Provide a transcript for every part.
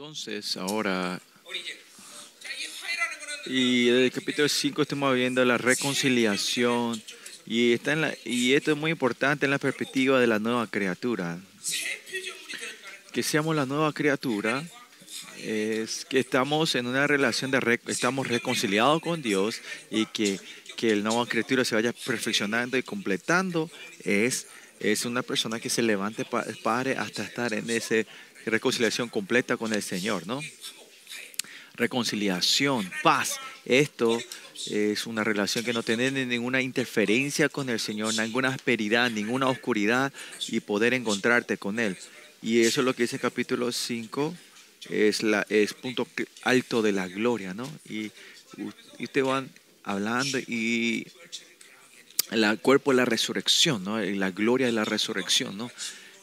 Entonces, ahora, y desde el capítulo 5 estamos viendo la reconciliación, y, está en la, y esto es muy importante en la perspectiva de la nueva criatura. Que seamos la nueva criatura es que estamos en una relación de estamos reconciliados con Dios y que, que la nueva criatura se vaya perfeccionando y completando es, es una persona que se levante padre hasta estar en esa reconciliación completa con el Señor, ¿no? Reconciliación, paz. Esto es una relación que no tiene ninguna interferencia con el Señor, ninguna asperidad, ninguna oscuridad y poder encontrarte con Él. Y eso es lo que dice el capítulo 5 es, la, punto alto de la gloria, ¿no? Y, y ustedes van hablando y el cuerpo de la resurrección, ¿no? Y la gloria de la resurrección, ¿no?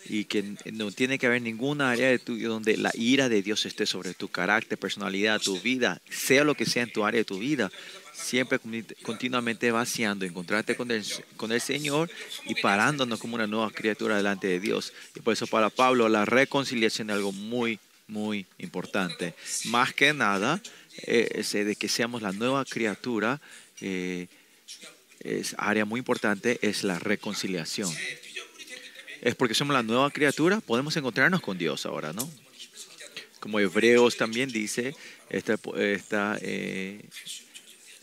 Y que no tiene que haber ninguna área de tu donde la ira de Dios esté sobre tu carácter, personalidad, tu vida, sea lo que sea en tu área de tu vida, siempre continuamente vaciando, encontrarte con el, con el Señor y parándonos como una nueva criatura delante de Dios. Y por eso para Pablo la reconciliación es algo muy muy importante. Más que nada, eh, de que seamos la nueva criatura, eh, es área muy importante, es la reconciliación. Es porque somos la nueva criatura, podemos encontrarnos con Dios ahora, ¿no? Como Hebreos también dice, esta eh,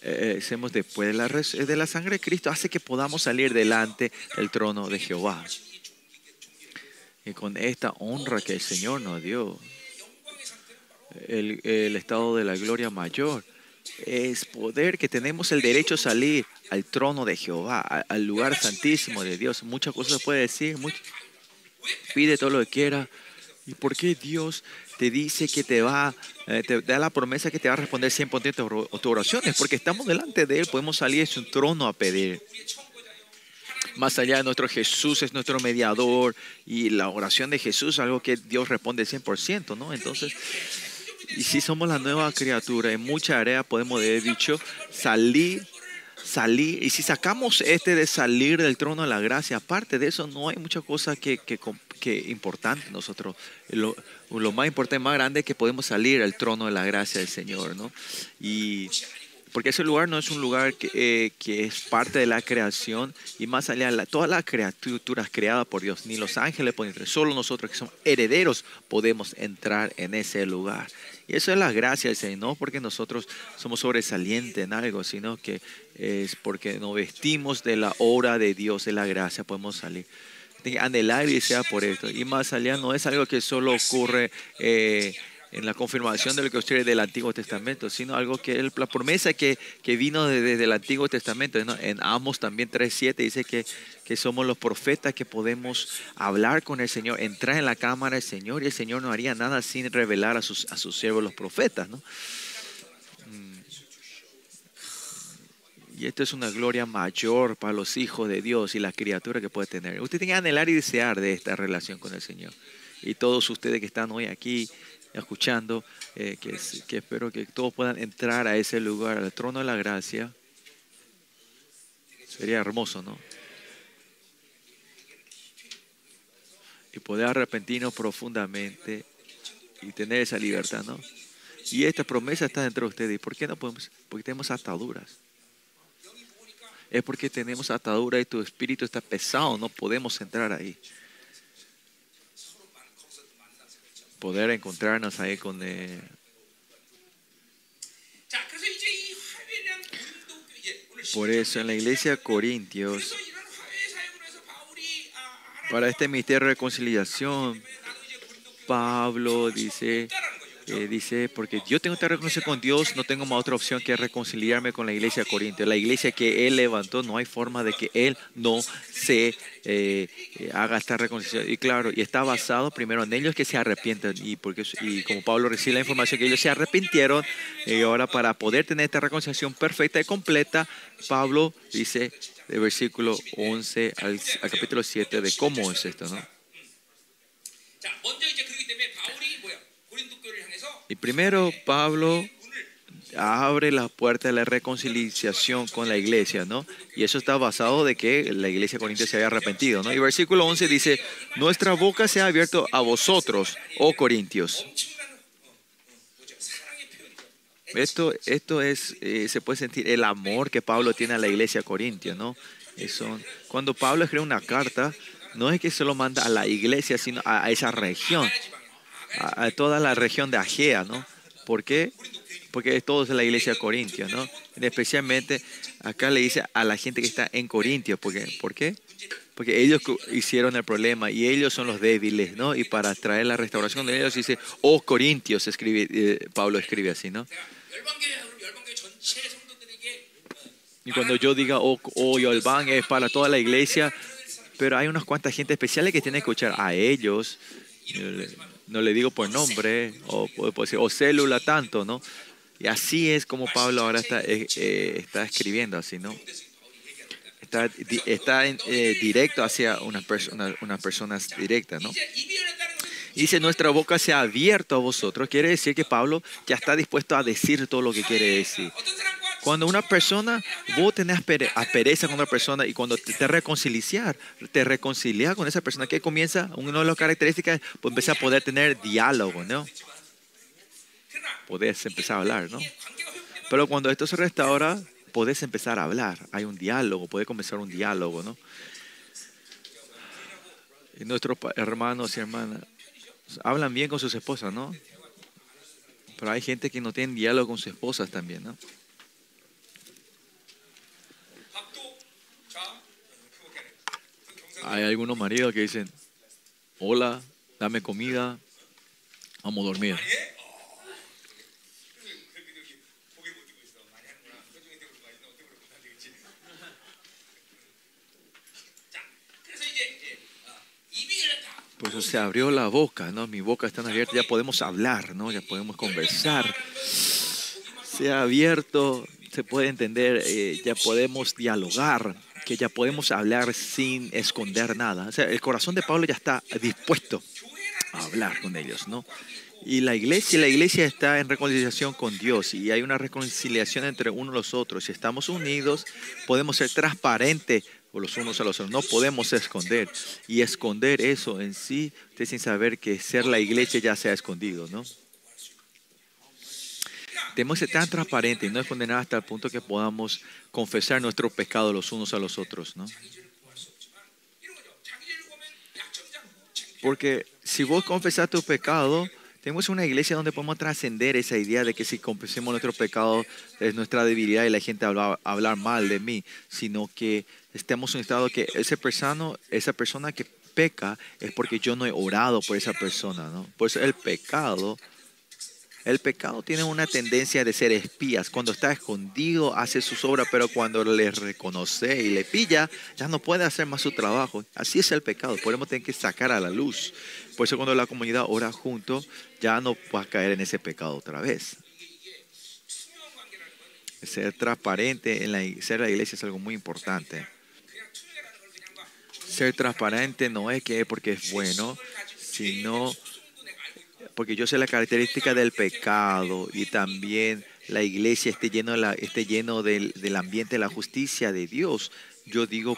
eh después de la, de la sangre de Cristo, hace que podamos salir delante del trono de Jehová. Y con esta honra que el Señor nos dio, el, estado de la gloria mayor. Es poder que tenemos el derecho a salir al trono de Jehová, al lugar santísimo de Dios. Muchas cosas puede decir, pide todo lo que quiera. ¿Y por qué Dios te dice que te va, eh, te da la promesa que te va a responder 100% a tu oraciones? Porque estamos delante de Él, podemos salir de su trono a pedir más allá de nuestro Jesús es nuestro mediador y la oración de Jesús es algo que Dios responde 100%, ¿no? Entonces, y si somos la nueva criatura, en mucha área podemos haber dicho salir, salir. Y si sacamos este de salir del trono de la gracia, aparte de eso, no hay mucha cosa que, que, que importante nosotros. Lo, lo, más importante, más grande es que podemos salir al trono de la gracia del Señor, ¿no? Y porque ese lugar no es un lugar que, eh, que es parte de la creación y más allá, de todas las criaturas creadas por Dios, ni los ángeles pueden entrar, solo nosotros que somos herederos podemos entrar en ese lugar. Y eso es la gracia no porque nosotros somos sobresalientes en algo, sino que es porque nos vestimos de la obra de Dios, de la gracia, podemos salir. Anhelar y desear por esto. Y más allá no es algo que solo ocurre. Eh, en la confirmación de lo que ustedes del Antiguo Testamento, sino algo que es la promesa que, que vino desde, el Antiguo Testamento. En Amos también 3.7 dice que, que somos los profetas que podemos hablar con el Señor, entrar en la cámara del Señor y el Señor no haría nada sin revelar a sus, a sus siervos los profetas. ¿no? Mm. Y esto es una gloria mayor para los hijos de Dios y la criatura que puede tener. Usted tiene que anhelar y desear de esta relación con el Señor. Y todos ustedes que están hoy aquí escuchando, eh, que, que espero que todos puedan entrar a ese lugar, al trono de la gracia. Sería hermoso, ¿no? Y poder arrepentirnos profundamente y tener esa libertad, ¿no? Y esta promesa está dentro de ustedes. ¿Y por qué no podemos? Porque tenemos ataduras. Es porque tenemos ataduras y tu espíritu está pesado, no podemos entrar ahí. Poder encontrarnos ahí con... Eh, por eso en la iglesia Corintios, para este misterio de reconciliación, Pablo dice, eh, dice, porque yo tengo que reconocer con Dios, no tengo más otra opción que reconciliarme con la iglesia de Corintios. La iglesia que Él levantó, no hay forma de que Él no se eh, haga esta reconciliación. Y claro, y está basado primero en ellos que se arrepienten. Y, porque, y como Pablo recibe la información que ellos se arrepintieron, y ahora para poder tener esta reconciliación perfecta y completa, Pablo dice, de versículo 11 al, al capítulo 7, de cómo es esto, ¿no? Y primero Pablo abre la puerta de la reconciliación con la iglesia, ¿no? Y eso está basado de que la iglesia corintia se había arrepentido, ¿no? Y versículo 11 dice, nuestra boca se ha abierto a vosotros, oh corintios. Esto, esto es, eh, se puede sentir el amor que Pablo tiene a la iglesia corintia, ¿no? Cuando Pablo escribe una carta, no es que se lo manda a la iglesia, sino a, esa región, a, toda la región de Agea, ¿no? ¿Por qué? Porque es todo de la iglesia corintia, ¿no? especialmente acá le dice a la gente que está en Corintios, porque, ¿por qué? Porque ellos hicieron el problema y ellos son los débiles, ¿no? Y para traer la restauración de ellos dice, oh Corintios, escribe, eh, Pablo escribe así, ¿no? Y cuando yo diga, oh, oh Yolban es para toda la iglesia, pero hay unas cuantas gente especiales que tienen que escuchar a ellos, no le digo por nombre, o, o célula tanto, ¿no? Y así es como Pablo ahora está, eh, eh, está escribiendo así, ¿no? Está, está eh, directo hacia unas, unas personas directas, ¿no? Dice, nuestra boca se ha abierto a vosotros. Quiere decir que Pablo ya está dispuesto a decir todo lo que quiere decir. Cuando una persona, vos tenés aspereza con una persona y cuando te, te reconciliar, te reconcilias con esa persona, que comienza, una de las características, pues empieza a poder tener diálogo, ¿no? Podés empezar a hablar, ¿no? Pero cuando esto se restaura, podés empezar a hablar. Hay un diálogo, puede comenzar un diálogo, ¿no? Y nuestros hermanos y hermanas hablan bien con sus esposas, ¿no? Pero hay gente que no tiene diálogo con sus esposas también, ¿no? Hay algunos maridos que dicen, hola, dame comida, vamos a dormir. Pues se abrió la boca, ¿no? Mi boca está abierta, ya podemos hablar, ¿no? Ya podemos conversar. Se ha abierto, se puede entender, eh, ya podemos dialogar, que ya podemos hablar sin esconder nada. O sea, el corazón de Pablo ya está dispuesto a hablar con ellos, ¿no? Y la iglesia, la iglesia está en reconciliación con Dios y hay una reconciliación entre unos y los otros. Si estamos unidos, podemos ser transparentes los unos a los otros. No podemos esconder. Y esconder eso en sí, usted sin saber que ser la iglesia ya se ha escondido, ¿no? Tenemos que ser tan transparentes y no esconder hasta el punto que podamos confesar nuestros pecados los unos a los otros, ¿no? Porque si vos confesás tu pecado, tenemos una iglesia donde podemos trascender esa idea de que si confesemos nuestro pecado es nuestra debilidad y la gente va a hablar mal de mí, sino que estemos en un estado que ese persona, esa persona que peca es porque yo no he orado por esa persona, ¿no? Por eso el pecado, el pecado tiene una tendencia de ser espías. Cuando está escondido hace sus obras, pero cuando le reconoce y le pilla, ya no puede hacer más su trabajo. Así es el pecado, podemos tener que sacar a la luz. Por eso cuando la comunidad ora junto, ya no va a caer en ese pecado otra vez. Ser transparente en la, ser la iglesia es algo muy importante ser transparente no es que porque es bueno, sino porque yo sé la característica del pecado y también la iglesia esté lleno, la, esté lleno del, del ambiente de la justicia de Dios. Yo digo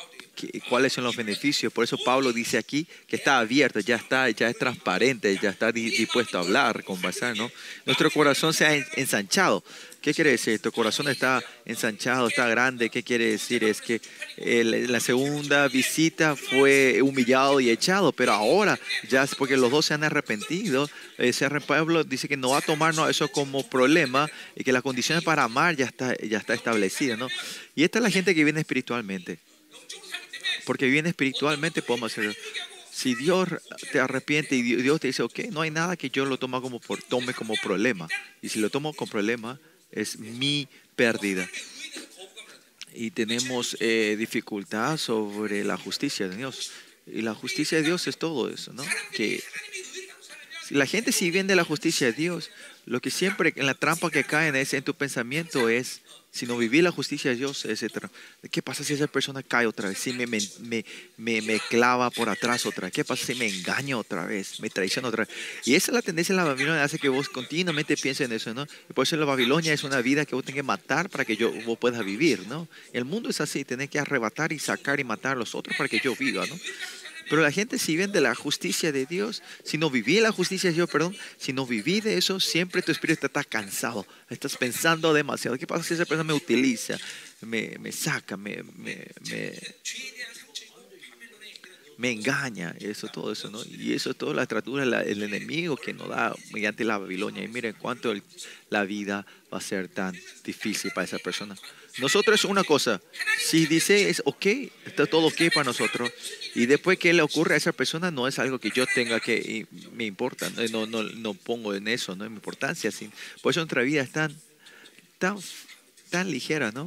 cuáles son los beneficios. Por eso Pablo dice aquí que está abierto, ya está, ya es transparente, ya está dispuesto a hablar, conversar, ¿no? Nuestro corazón se ha ensanchado. ¿Qué quiere decir? Nuestro corazón está ensanchado, está grande. ¿Qué quiere decir? Es que la segunda visita fue humillado y echado, pero ahora ya porque los dos se han arrepentido, ese Pablo dice que no va a tomarnos eso como problema y que las condiciones para amar ya está, ya está establecida, ¿no? Y esta es la gente que viene espiritualmente. Porque bien espiritualmente podemos hacer. Si Dios te arrepiente y Dios te dice, ok, no hay nada que yo lo tome como, por, tome como problema. Y si lo tomo como problema, es mi pérdida. Y tenemos eh, dificultad sobre la justicia de Dios. Y la justicia de Dios es todo eso, ¿no? Que la gente si viene de la justicia de Dios, lo que siempre en la trampa que cae en, ese, en tu pensamiento es, sino vivir la justicia de Dios, etc. ¿Qué pasa si esa persona cae otra vez? Si me, me, me, me, clava por atrás otra vez. ¿Qué pasa si me engaño otra vez? Me traiciona otra vez. Y esa es la tendencia en la Babilonia, hace que vos continuamente pienses en eso, ¿no? Y por eso la Babilonia es una vida que vos tenés que matar para que yo vos puedas vivir, ¿no? El mundo es así, tenés que arrebatar y sacar y matar a los otros para que yo viva, ¿no? Pero la gente si vive de la justicia de Dios, si no viví la justicia de Dios, perdón, si no viví de eso, siempre tu espíritu está cansado. Estás pensando demasiado. ¿Qué pasa si esa persona me utiliza, me, me saca, me, me, me me engaña, eso, todo eso, ¿no? Y eso es toda la estructura, el enemigo que nos da mediante la Babilonia. Y miren cuánto la vida va a ser tan difícil para esa persona. Nosotros es una cosa, si dice es ok, está todo ok para nosotros, y después que le ocurre a esa persona no es algo que yo tenga que, me importa, no, no, no pongo en eso, no es mi importancia. Por eso nuestra vida es tan, tan, tan ligera, ¿no?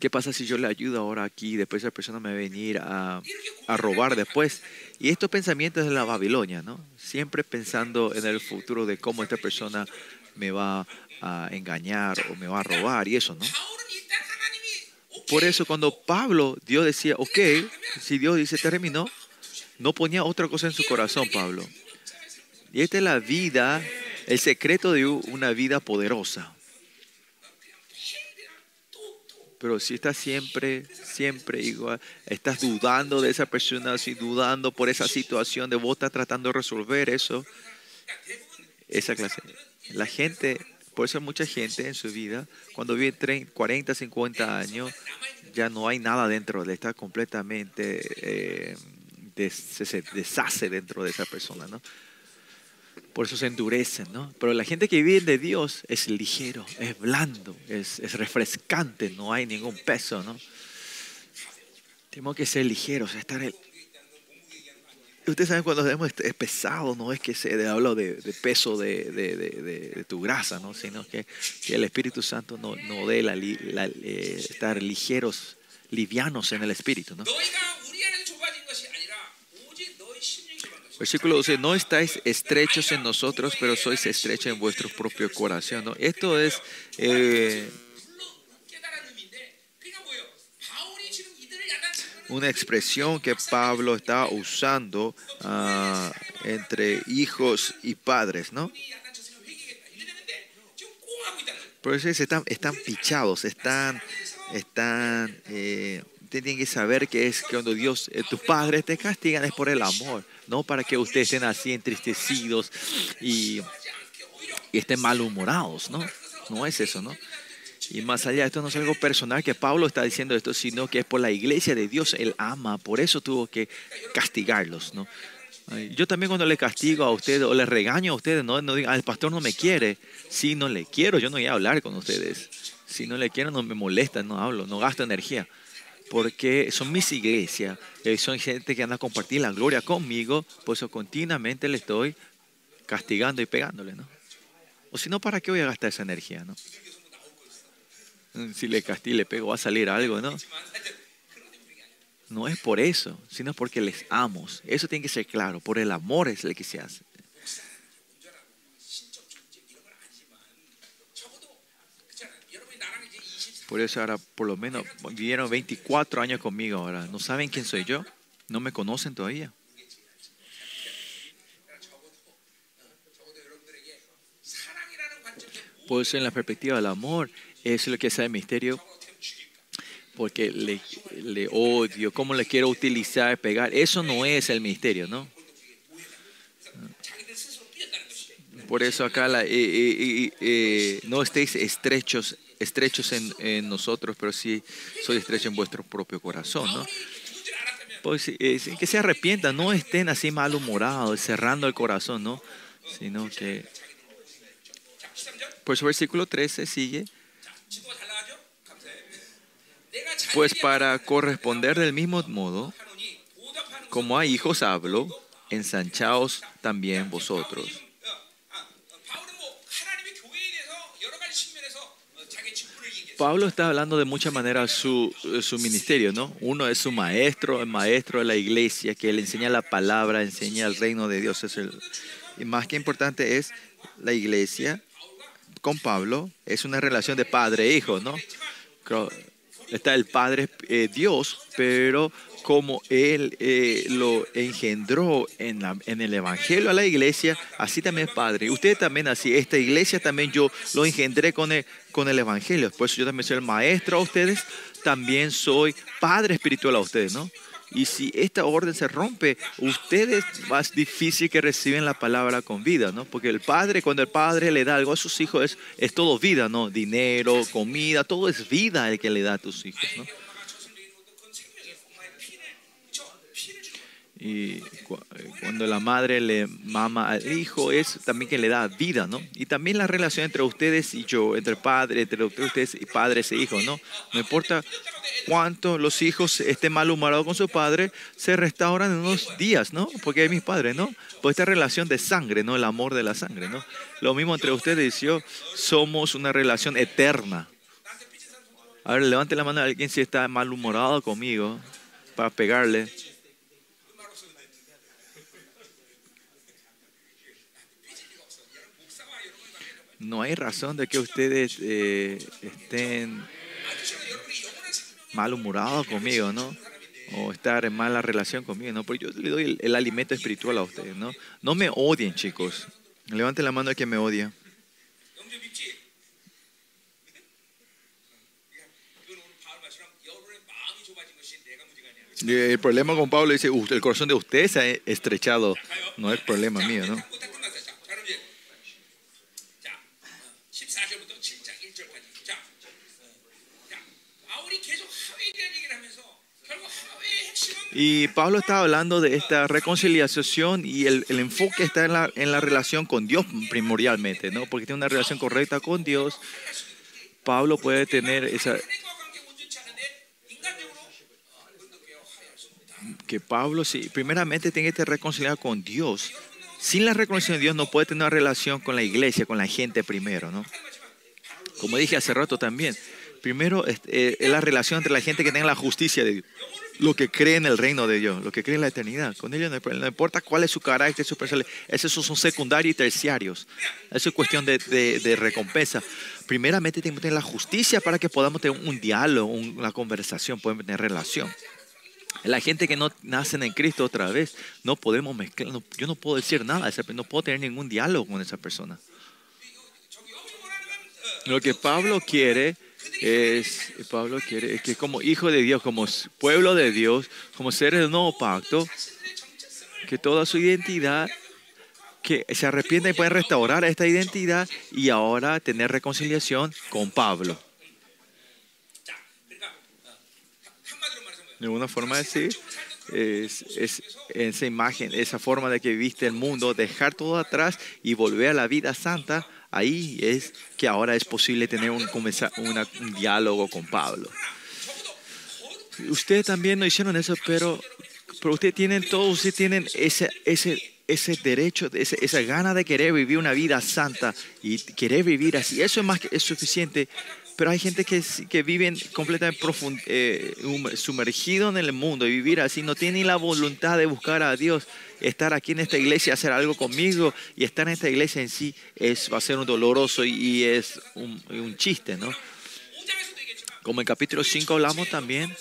¿Qué pasa si yo le ayudo ahora aquí y después esa persona me va a venir a, a robar después? Y estos pensamientos de la Babilonia, ¿no? Siempre pensando en el futuro de cómo esta persona me va a engañar o me va a robar y eso, ¿no? Por eso cuando Pablo, Dios decía, ok, si Dios dice terminó, no ponía otra cosa en su corazón, Pablo. Y esta es la vida, el secreto de una vida poderosa. Pero si estás siempre, siempre igual, estás dudando de esa persona, si dudando por esa situación, de vos estás tratando de resolver eso, esa clase. La gente, por eso mucha gente en su vida, cuando vive 30, 40, 50 años, ya no hay nada dentro, le está completamente, eh, se deshace dentro de esa persona, ¿no? por eso se endurecen, ¿no? Pero la gente que vive de Dios es ligero, es blando, es, es refrescante, no hay ningún peso, ¿no? Tenemos que ser ligeros, estar... El... Ustedes saben cuando es pesado, no es que se habla de, de peso de, de, de, tu grasa, ¿no? sino que, que el Espíritu Santo no, no dé la, la eh, estar ligeros, livianos en el Espíritu. ¿no? Versículo 12, no estáis estrechos en nosotros, pero sois estrechos en vuestro propio corazón. ¿no? Esto es eh, una expresión que Pablo está usando uh, entre hijos y padres, ¿no? Por eso están, están pichados, están, están eh, tienen que saber que es que cuando Dios, eh, tus padres te castigan es por el amor, no para que ustedes estén así entristecidos y, y estén malhumorados, ¿no? No es eso, ¿no? Y más allá, esto no es algo personal que Pablo está diciendo esto, sino que es por la iglesia de Dios, Él ama, por eso tuvo que castigarlos, ¿no? Yo también cuando le castigo a ustedes o les regaño a ustedes, no, no digan, el pastor no me quiere. Si no le quiero, yo no voy a hablar con ustedes. Si no le quiero, no me molesta, no hablo, no gasto energía porque son mis iglesias, eh, son gente que anda a compartir la gloria conmigo, por eso continuamente le estoy castigando y pegándole, ¿no? O si no, ¿para qué voy a gastar esa energía, no? Si le castigo le pego, va a salir algo, ¿no? No es por eso, sino porque les amo. Eso tiene que ser claro, por el amor es el que se hace. Por eso ahora, por lo menos, vivieron 24 años conmigo ahora. ¿No saben quién soy yo? ¿No me conocen todavía? Por eso en la perspectiva del amor, es lo que es el misterio. Porque le, odio, cómo le quiero utilizar, pegar. Eso no es el misterio, ¿no? Por eso acá eh, eh, eh, no estéis estrechos estrechos en, nosotros, pero sí soy estrecho en vuestro propio corazón, ¿no? Pues, que se arrepientan, no estén así malhumorados, cerrando el corazón, ¿no? Sino que... Por su versículo 13 sigue. Pues para corresponder del mismo modo, como a hijos hablo, ensanchaos también vosotros. Pablo está hablando de muchas maneras su, su ministerio, ¿no? Uno es su maestro, el maestro de la iglesia, que le enseña la palabra, enseña el reino de Dios. Es el, y más que importante es la iglesia con Pablo, es una relación de padre e hijo, ¿no? Está el Padre eh, Dios, pero como Él eh, lo engendró en, en, el Evangelio a la iglesia, así también es Padre. Usted también así, esta iglesia también yo lo engendré con el, con el Evangelio. Por eso yo también soy el maestro a ustedes, también soy Padre espiritual a ustedes, ¿no? Y si esta orden se rompe, ustedes más difícil que reciben la palabra con vida, ¿no? Porque el padre, cuando el padre le da algo a sus hijos, es, es todo vida, ¿no? Dinero, comida, todo es vida el que le da a tus hijos, ¿no? Y cuando la madre le mama al hijo, es también que le da vida, ¿no? Y también la relación entre ustedes y yo, entre padre, entre ustedes y padres e hijos, ¿no? No importa cuánto los hijos estén malhumorados con su padre, se restauran en unos días, ¿no? Porque es mi padre, ¿no? Por esta relación de sangre, ¿no? El amor de la sangre, ¿no? Lo mismo entre ustedes y yo, somos una relación eterna. A ver, levante la mano a alguien si está malhumorado conmigo para pegarle. No hay razón de que ustedes eh, estén malhumorados conmigo, ¿no? O estar en mala relación conmigo, ¿no? Porque yo le doy el, alimento espiritual a ustedes, ¿no? No me odien, chicos. Levanten la mano a que me odia. El problema con Pablo dice, el corazón de ustedes se ha estrechado. No es problema mío, ¿no? Y Pablo está hablando de esta reconciliación y el, enfoque está en la, en la, relación con Dios primordialmente, ¿no? Porque tiene una relación correcta con Dios. Pablo puede tener esa... Que Pablo, sí, primeramente tiene que reconciliar con Dios. Sin la reconciliación de Dios no puede tener una relación con la iglesia, con la gente primero, ¿no? Como dije hace rato también, primero es, eh, es la relación entre la gente que tenga la justicia de Dios lo que cree en el reino de Dios, lo que cree en la eternidad. Con ellos no, importa cuál es su carácter, su personalidad. Esos son secundarios y terciarios. Eso es cuestión de, de, recompensa. Primeramente tenemos que tener la justicia para que podamos tener un diálogo, una conversación, podemos tener relación. La gente que no nacen en Cristo otra vez, no podemos mezclar, yo no puedo decir nada, no puedo tener ningún diálogo con esa persona. Lo que Pablo quiere es, Pablo quiere que como hijo de Dios, como pueblo de Dios, como seres del nuevo pacto, que toda su identidad, que se arrepienta y puede restaurar esta identidad y ahora tener reconciliación con Pablo. De alguna forma decir, es, es, esa imagen, esa forma de que viste el mundo, dejar todo atrás y volver a la vida santa Ahí es que ahora es posible tener un, un diálogo con Pablo. Ustedes también no hicieron eso, pero, pero ustedes tienen, todos ustedes tienen ese, ese, ese derecho, ese, esa gana de querer vivir una vida santa y querer vivir así. Eso es más que es suficiente pero hay gente que, que viven completamente eh, sumergido en el mundo y vivir así, no tienen la voluntad de buscar a Dios. Estar aquí en esta iglesia, hacer algo conmigo y estar en esta iglesia en sí es, va a ser un doloroso y, es un, chiste, ¿no? Como en capítulo 5 hablamos también,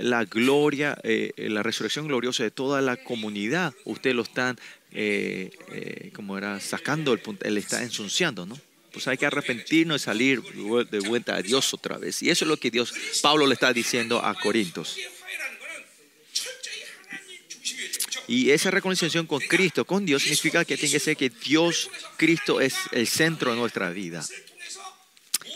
la gloria, eh, la resurrección gloriosa de toda la comunidad, ustedes lo están, eh, como era, sacando, el, él está ensuciando, ¿no? Pues hay que arrepentirnos y salir de vuelta a Dios otra vez. Y eso es lo que Dios, Pablo le está diciendo a Corintios. Y esa reconciliación con Cristo, con Dios, significa que tiene que ser que Dios, Cristo es el centro de nuestra vida.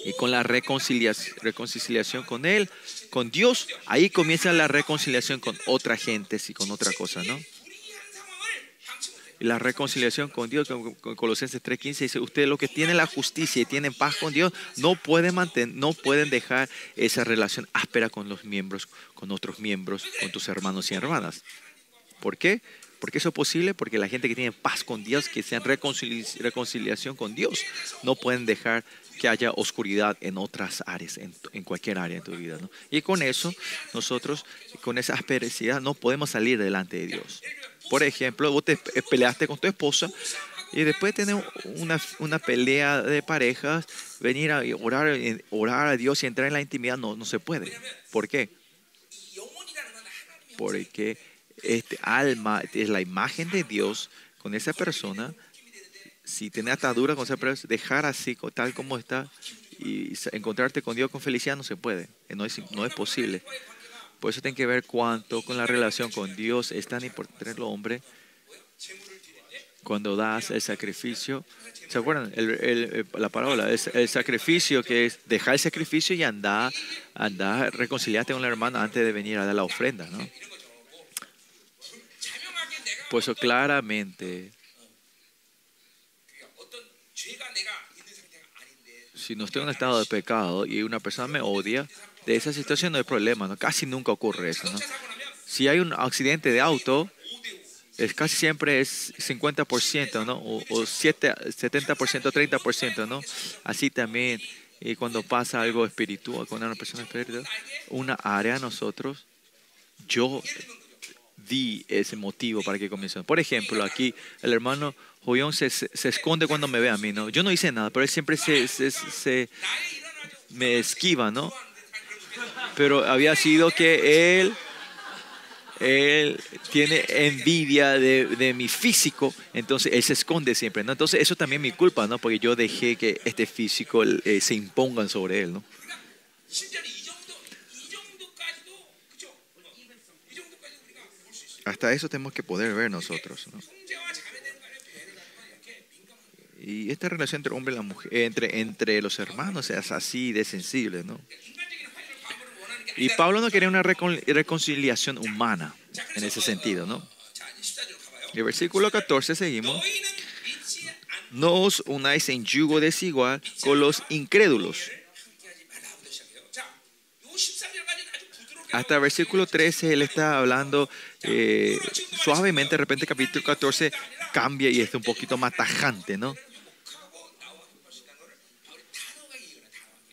Y con la reconciliación, reconciliación con Él, con Dios, ahí comienza la reconciliación con otra gente y con otra cosa, ¿no? La reconciliación con Dios, con Colosenses 3.15 dice, ustedes los que tienen la justicia y tienen paz con Dios, no pueden, mantener, no pueden dejar esa relación áspera con los miembros, con otros miembros, con tus hermanos y hermanas. ¿Por qué? Porque eso es posible porque la gente que tiene paz con Dios, que sea reconciliación con Dios, no pueden dejar que haya oscuridad en otras áreas, en, cualquier área de tu vida. Y con eso, nosotros, con esa asperidad, no podemos salir delante de Dios. Por ejemplo, vos te peleaste con tu esposa y después de tener una, una pelea de parejas, venir a orar, orar a Dios y entrar en la intimidad no, no se puede. ¿Por qué? Porque este alma es la imagen de Dios con esa persona. Si tiene atadura con esa persona, dejar así, tal como está, y encontrarte con Dios con felicidad no se puede. No es, no es posible. Por eso tiene que ver cuánto con la relación con Dios es tan importante el hombre cuando das el sacrificio. ¿Se acuerdan? El, el, la parábola es el sacrificio que es dejar el sacrificio y andar, andar, reconciliarte con la hermana antes de venir a dar la ofrenda, ¿no? Por eso claramente, si no estoy en un estado de pecado y una persona me odia, de esa situación no hay problema, ¿no? Casi nunca ocurre eso, ¿no? Si hay un accidente de auto, es casi siempre es 50%, ¿no? O, o 7, 70%, 30%, ¿no? Así también, y cuando pasa algo espiritual con una persona espiritual, una área nosotros, yo di ese motivo para que comience. Por ejemplo, aquí el hermano Joyón se, se, se, esconde cuando me ve a mí, ¿no? Yo no hice nada, pero él siempre se, se me esquiva, ¿no? Pero había sido que él él tiene envidia de, de, mi físico, entonces él se esconde siempre, ¿no? Entonces eso también es mi culpa, ¿no? Porque yo dejé que este físico eh, se impongan sobre él, ¿no? Hasta eso tenemos que poder ver nosotros, ¿no? Y esta relación entre hombre y la mujer, entre, entre los hermanos es así de sensible, ¿no? Y Pablo no quería una reconciliación humana en ese sentido, ¿no? el versículo 14 seguimos. No os unáis en yugo desigual con los incrédulos. Hasta el versículo 13 él está hablando eh, suavemente, de repente capítulo 14 cambia y es un poquito más tajante, ¿no?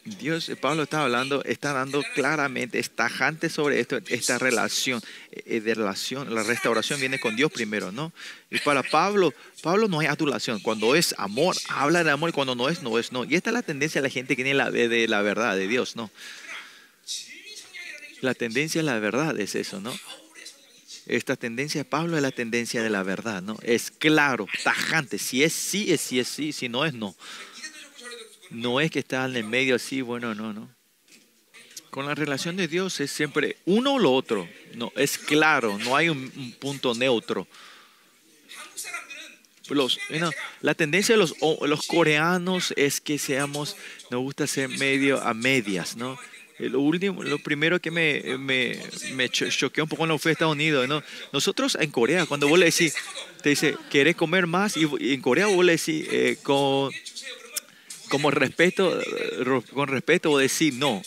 Dios, Pablo está hablando, está dando claramente, es tajante sobre esto, esta relación, eh, de relación, la restauración viene con Dios primero, ¿no? Y para Pablo, Pablo no hay adulación, cuando es amor, habla de amor y cuando no es, no es, no. Y esta es la tendencia de la gente que tiene la, de la verdad de Dios, ¿no? La tendencia de la verdad es eso, ¿no? Esta tendencia de Pablo es la tendencia de la verdad, ¿no? Es claro, tajante, si es sí, es sí, es sí, si no es no. No es que está en el medio así, bueno, no, no. Con la relación de Dios es siempre uno o lo otro. No, es claro, no hay un, un punto neutro. Los, la tendencia de los, los coreanos es que seamos, nos gusta ser medio a medias, ¿no? Lo, último, lo primero que me, me, me choqueó un poco cuando fui a Estados Unidos, ¿no? Nosotros en Corea, cuando vos le decís, te dice, ¿querés comer más? Y en Corea vos le decís, eh, con, como respeto, con respeto o decir no.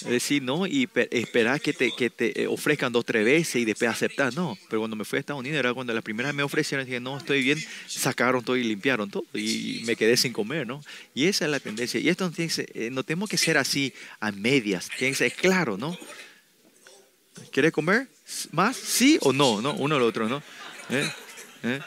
Decir no y esperar que te, que te ofrezcan dos o tres veces y después aceptar. No, pero cuando me fui a Estados Unidos era cuando la primera vez me ofrecieron, dije, no, estoy bien, sacaron todo y limpiaron todo y me quedé sin comer, ¿no? Y esa es la tendencia. Y esto que no tenemos que ser así a medias, tiene que ser claro, ¿no? ¿Quieres comer más? ¿Sí o no? ¿no? Uno o el otro, ¿no? ¿Eh? ¿Eh?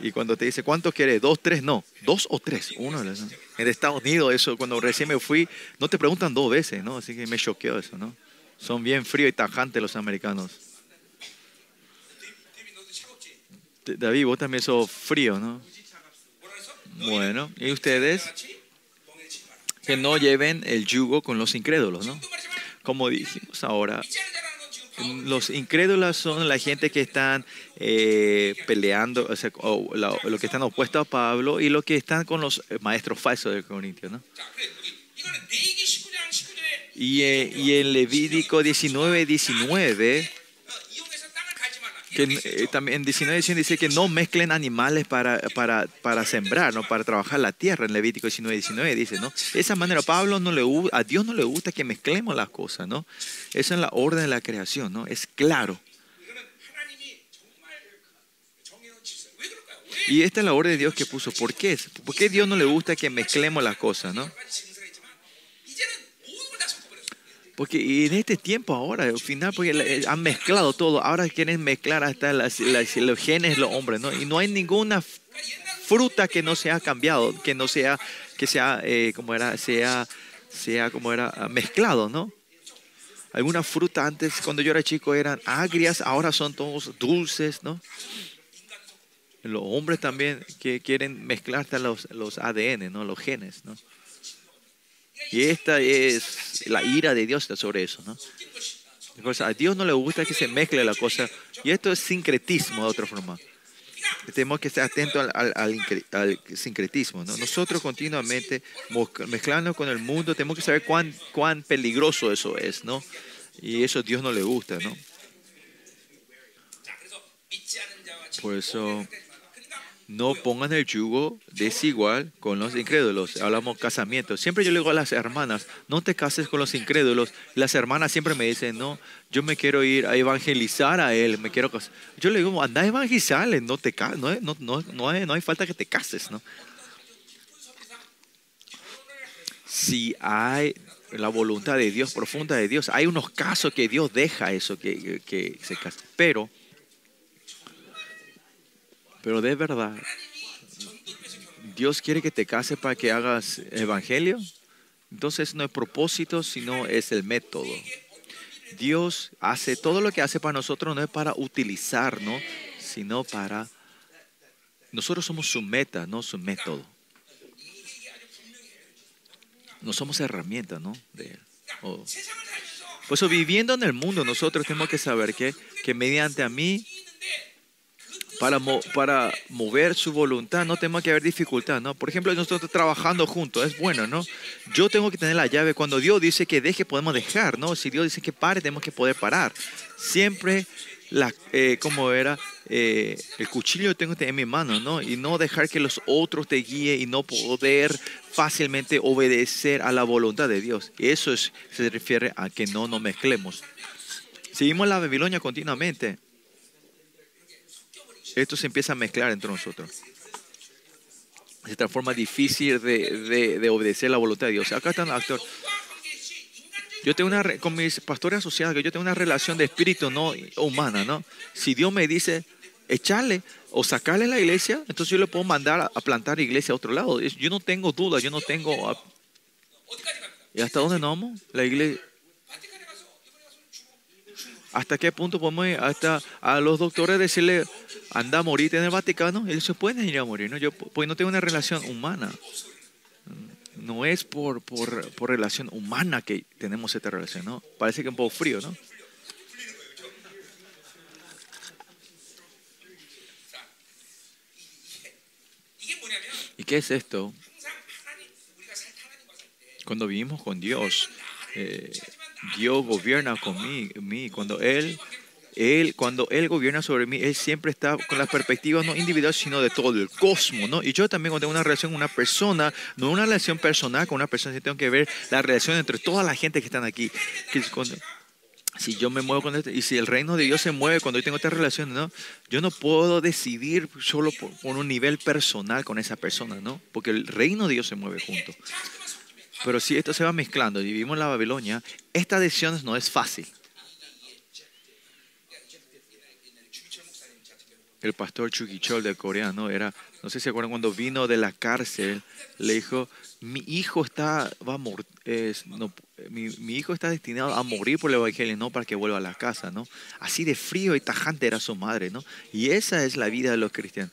Y cuando te dice, ¿cuántos quieres? Dos, tres, no. Dos o tres. Uno. En Estados Unidos, eso, cuando recién me fui, no te preguntan dos veces, ¿no? Así que me choqueó eso, ¿no? Son bien fríos y tajantes los americanos. David, vos también sos frío, ¿no? Bueno, ¿y ustedes? Que no lleven el yugo con los incrédulos, ¿no? Como dijimos ahora, los incrédulos son la gente que están eh, peleando, o sea, o lo, lo, que están opuestos a Pablo y los que están con los maestros falsos de Corintios. ¿no? Y, eh, y en Levítico 19, 19 que eh, también en 19 dice que no mezclen animales para, para, para sembrar, ¿no? para trabajar la tierra. En Levítico 19, 19 dice, ¿no? De esa manera, Pablo no le, a Dios no le gusta que mezclemos las cosas, ¿no? Esa es la orden de la creación, ¿no? Es claro. Y esta es la orden de Dios que puso. ¿Por qué? ¿Por qué Dios no le gusta que mezclemos las cosas, no? Porque en este tiempo ahora, al final, porque han mezclado todo, ahora quieren mezclar hasta las, las, los genes los hombres, ¿no? Y no hay ninguna fruta que no sea cambiado, que no sea, que sea, eh, como era, sea, sea como era mezclado, ¿no? Algunas frutas antes, cuando yo era chico, eran agrias, ahora son todos dulces, ¿no? Los hombres también que quieren mezclar hasta los, los ADN, ¿no? Los genes, ¿no? Y esta es la ira de Dios sobre eso, ¿no? A Dios no le gusta que se mezcle la cosa. Y esto es sincretismo de otra forma. Tenemos que estar atentos al, sincretismo. ¿no? Nosotros continuamente mezclando con el mundo, tenemos que saber cuán, cuán peligroso eso es. ¿no? Y eso a Dios no le gusta. ¿no? Por eso no pongan el yugo desigual con los incrédulos. Hablamos casamiento. Siempre yo le digo a las hermanas, no te cases con los incrédulos. Las hermanas siempre me dicen, no, yo me quiero ir a evangelizar a él, me quiero casar. Yo le digo, anda a evangelizarle, no, te, no, no, no, no, hay, no hay falta que te cases, ¿no? Si hay la voluntad de Dios, profunda de Dios, hay unos casos que Dios deja eso, que, que se case. Pero pero de verdad, Dios quiere que te cases para que hagas evangelio. Entonces no es propósito, sino es el método. Dios hace todo lo que hace para nosotros no es para utilizarnos, sino para... Nosotros somos su meta, no su método. No somos herramientas, ¿no? De Por eso viviendo en el mundo, nosotros tenemos que saber que, que mediante a mí para, para mover su voluntad no tenemos que haber dificultad, ¿no? Por ejemplo, nosotros trabajando juntos, es bueno, ¿no? Yo tengo que tener la llave. Cuando Dios dice que deje, podemos dejar, ¿no? Si Dios dice que pare, tenemos que poder parar. Siempre, la, eh, como era, eh, el cuchillo tengo en mi mano, ¿no? Y no dejar que los otros te guíen y no poder fácilmente obedecer a la voluntad de Dios. Eso es, se refiere a que no nos mezclemos. Seguimos la Babilonia continuamente esto se empieza a mezclar entre nosotros. Se transforma difícil de, de, obedecer la voluntad de Dios. Acá está el actor. Yo tengo una, con mis pastores asociados, yo tengo una relación de espíritu no humana, ¿no? Si Dios me dice, echarle o sacarle la iglesia, entonces yo le puedo mandar a, plantar iglesia a otro lado. Yo no tengo duda, yo no tengo... ¿Y hasta dónde nos vamos? La iglesia... ¿Hasta qué punto podemos ir? Hasta a los doctores decirle, anda a morir en el Vaticano, ellos se pueden ir a morir, ¿no? Yo pues no tengo una relación humana. No es por, por, por relación humana que tenemos esta relación, ¿no? Parece que es un poco frío, ¿no? ¿Y qué es esto? Cuando vivimos con Dios, eh, Dios gobierna con mí, Cuando Él él, cuando Él gobierna sobre mí, Él siempre está con las perspectivas no individuales, sino de todo el cosmos, ¿no? Y yo también cuando tengo una relación con una persona, no una relación personal con una persona, sino tengo que ver la relación entre toda la gente que están aquí. si yo me muevo con esto, y si el reino de Dios se mueve cuando yo tengo esta relación, ¿no? Yo no puedo decidir solo por, por un nivel personal con esa persona, ¿no? Porque el reino de Dios se mueve junto. Pero si esto se va mezclando y vivimos en la Babilonia, esta decisión no es fácil. el pastor Chukichol de Corea, ¿no? Era, no sé si se acuerdan, cuando vino de la cárcel, le dijo, mi hijo está, va a no, mi, mi, hijo está destinado a morir por el evangelio, no para que vuelva a la casa, ¿no? Así de frío y tajante era su madre, ¿no? Y esa es la vida de los cristianos.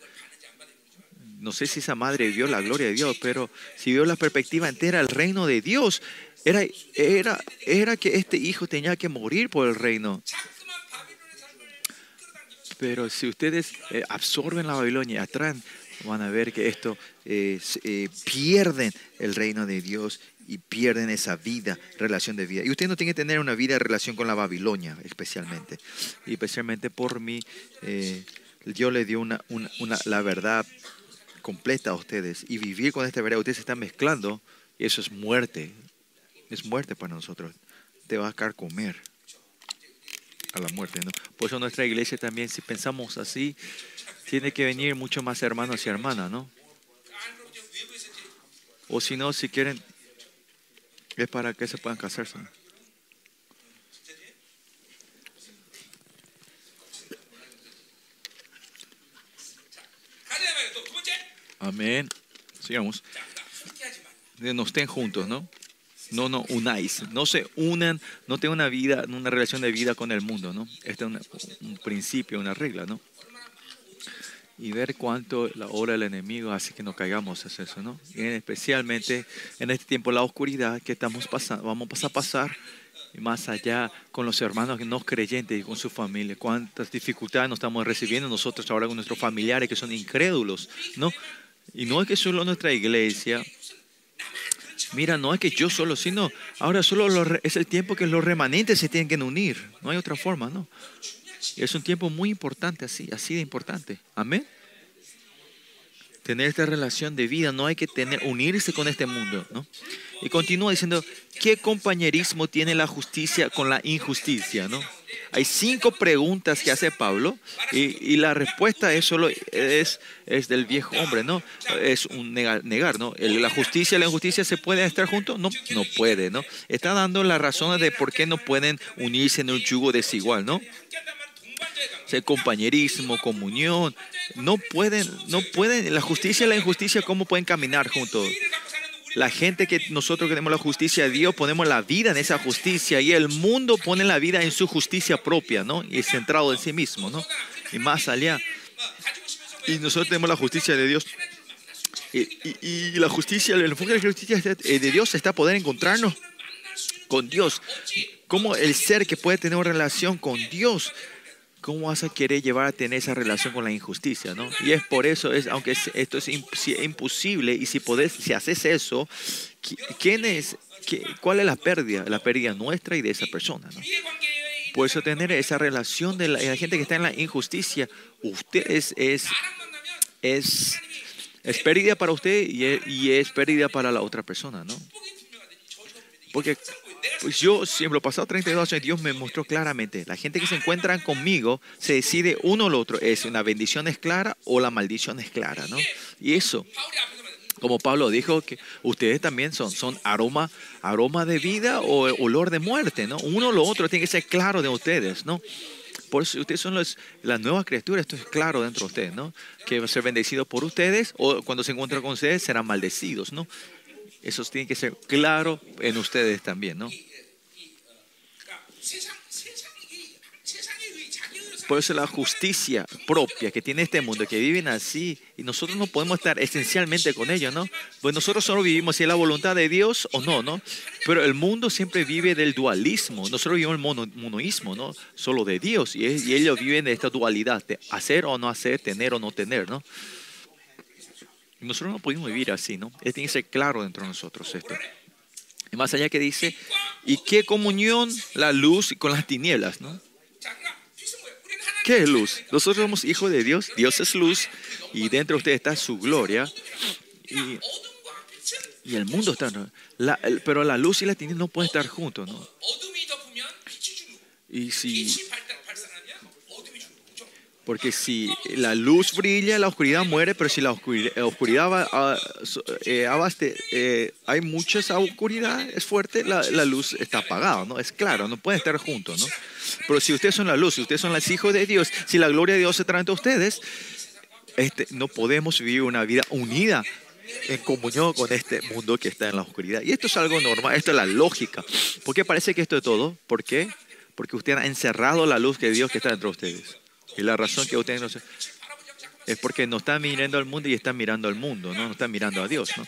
No sé si esa madre vio la gloria de Dios, pero si vio la perspectiva entera del reino de Dios, era, era, era que este hijo tenía que morir por el reino. Pero si ustedes eh, absorben la Babilonia y atraen, van a ver que esto eh, eh, pierden el reino de Dios y pierden esa vida, relación de vida. Y usted no tiene que tener una vida en relación con la Babilonia, especialmente. Y especialmente por mí, Dios le dio una, una, la verdad completa a ustedes. Y vivir con esta verdad, ustedes se están mezclando, eso es muerte. Es muerte para nosotros. Te va a comer a la muerte. ¿no? Por eso nuestra iglesia también, si pensamos así, tiene que venir mucho más hermanos y hermanas, ¿no? O si no, si quieren, es para que se puedan casarse. Amén. Sigamos. No estén juntos, ¿no? No, no, unáis. No se unan, no tengan una vida, una relación de vida con el mundo, ¿no? Este es un, principio, una regla, ¿no? Y ver cuánto la obra del enemigo hace que nos caigamos es eso, ¿no? Especialmente en este tiempo, la oscuridad que estamos pasando, vamos a pasar y más allá con los hermanos no creyentes y con su familia. Cuántas dificultades nos estamos recibiendo nosotros ahora con nuestros familiares que son incrédulos, ¿no? Y no es que solo nuestra iglesia, mira, no es que yo solo, sino ahora solo es el tiempo que los remanentes se tienen que unir. No hay otra forma, ¿no? Es un tiempo muy importante, así, así de importante. Amén. Tener esta relación de vida, no hay que tener, unirse con este mundo, ¿no? Y continúa diciendo, ¿qué compañerismo tiene la justicia con la injusticia, no? Hay cinco preguntas que hace Pablo y, la respuesta es solo es, es, del viejo hombre, ¿no? Es un negar, negar, ¿no? La justicia y la injusticia se pueden estar juntos, no, no puede, ¿no? Está dando las razones de por qué no pueden unirse en un yugo desigual, ¿no? Ser compañerismo, comunión, no pueden, no pueden, la justicia y la injusticia, ¿cómo pueden caminar juntos? La gente que nosotros queremos la justicia de Dios, ponemos la vida en esa justicia y el mundo pone la vida en su justicia propia, ¿no? Y centrado en sí mismo, ¿no? Y más allá. Y nosotros tenemos la justicia de Dios. Y, la justicia, el enfoque de la justicia de Dios está poder encontrarnos con Dios. Como el ser que puede tener una relación con Dios ¿cómo vas a querer llevar a tener esa relación con la injusticia? ¿no? Y es por eso, es, aunque esto es imposible, y si, haces eso, ¿quién es, ¿cuál es la pérdida? La pérdida nuestra y de esa persona. ¿no? Por eso tener esa relación de la, gente que está en la injusticia, usted es, es, es, es pérdida para usted y es, y es pérdida para la otra persona. ¿no? Porque pues yo siempre, pasado 32 años, Dios me mostró claramente, la gente que se encuentra conmigo se decide uno o el otro, es una bendición es clara o la maldición es clara, ¿no? Y eso, como Pablo dijo, que ustedes también son, son aroma, aroma de vida o olor de muerte, ¿no? Uno o lo otro tiene que ser claro de ustedes, ¿no? Por eso ustedes son los, las nuevas criaturas, esto es claro dentro de ustedes, ¿no? Que va a ser bendecido por ustedes o cuando se encuentran con ustedes serán maldecidos, ¿no? Eso tiene que ser claro en ustedes también, ¿no? Por eso la justicia propia que tiene este mundo, que viven así, y nosotros no podemos estar esencialmente con ellos, ¿no? Pues nosotros solo vivimos si es la voluntad de Dios o no, ¿no? Pero el mundo siempre vive del dualismo. Nosotros vivimos el mono, monoísmo, ¿no? Solo de Dios. Y, y, ellos viven de esta dualidad, de hacer o no hacer, tener o no tener, ¿no? Nosotros no podemos vivir así, ¿no? Tiene que ser claro dentro de nosotros esto. Y más allá que dice, ¿y qué comunión la luz con las tinieblas, no? ¿Qué es luz? Nosotros somos hijos de Dios, Dios es luz y dentro de usted está su gloria. Y, el mundo está, pero la luz y la tiniebla no pueden estar juntos, ¿no? Y si porque si la luz brilla, la oscuridad muere, pero si la oscuridad, eh, abaste, eh, hay mucha oscuridad, es fuerte, la, luz está apagada, ¿no? Es claro, no pueden estar juntos, ¿no? Pero si ustedes son la luz, si ustedes son los hijos de Dios, si la gloria de Dios se trae entre ustedes, este, no podemos vivir una vida unida en comunión con este mundo que está en la oscuridad. Y esto es algo normal, esto es la lógica. ¿Por qué parece que esto es todo? ¿Por qué? Porque usted ha encerrado la luz de Dios que está dentro de ustedes. Y la razón que ustedes no se, es porque no están mirando al mundo y están mirando al mundo, ¿no? no están mirando a Dios. ¿no?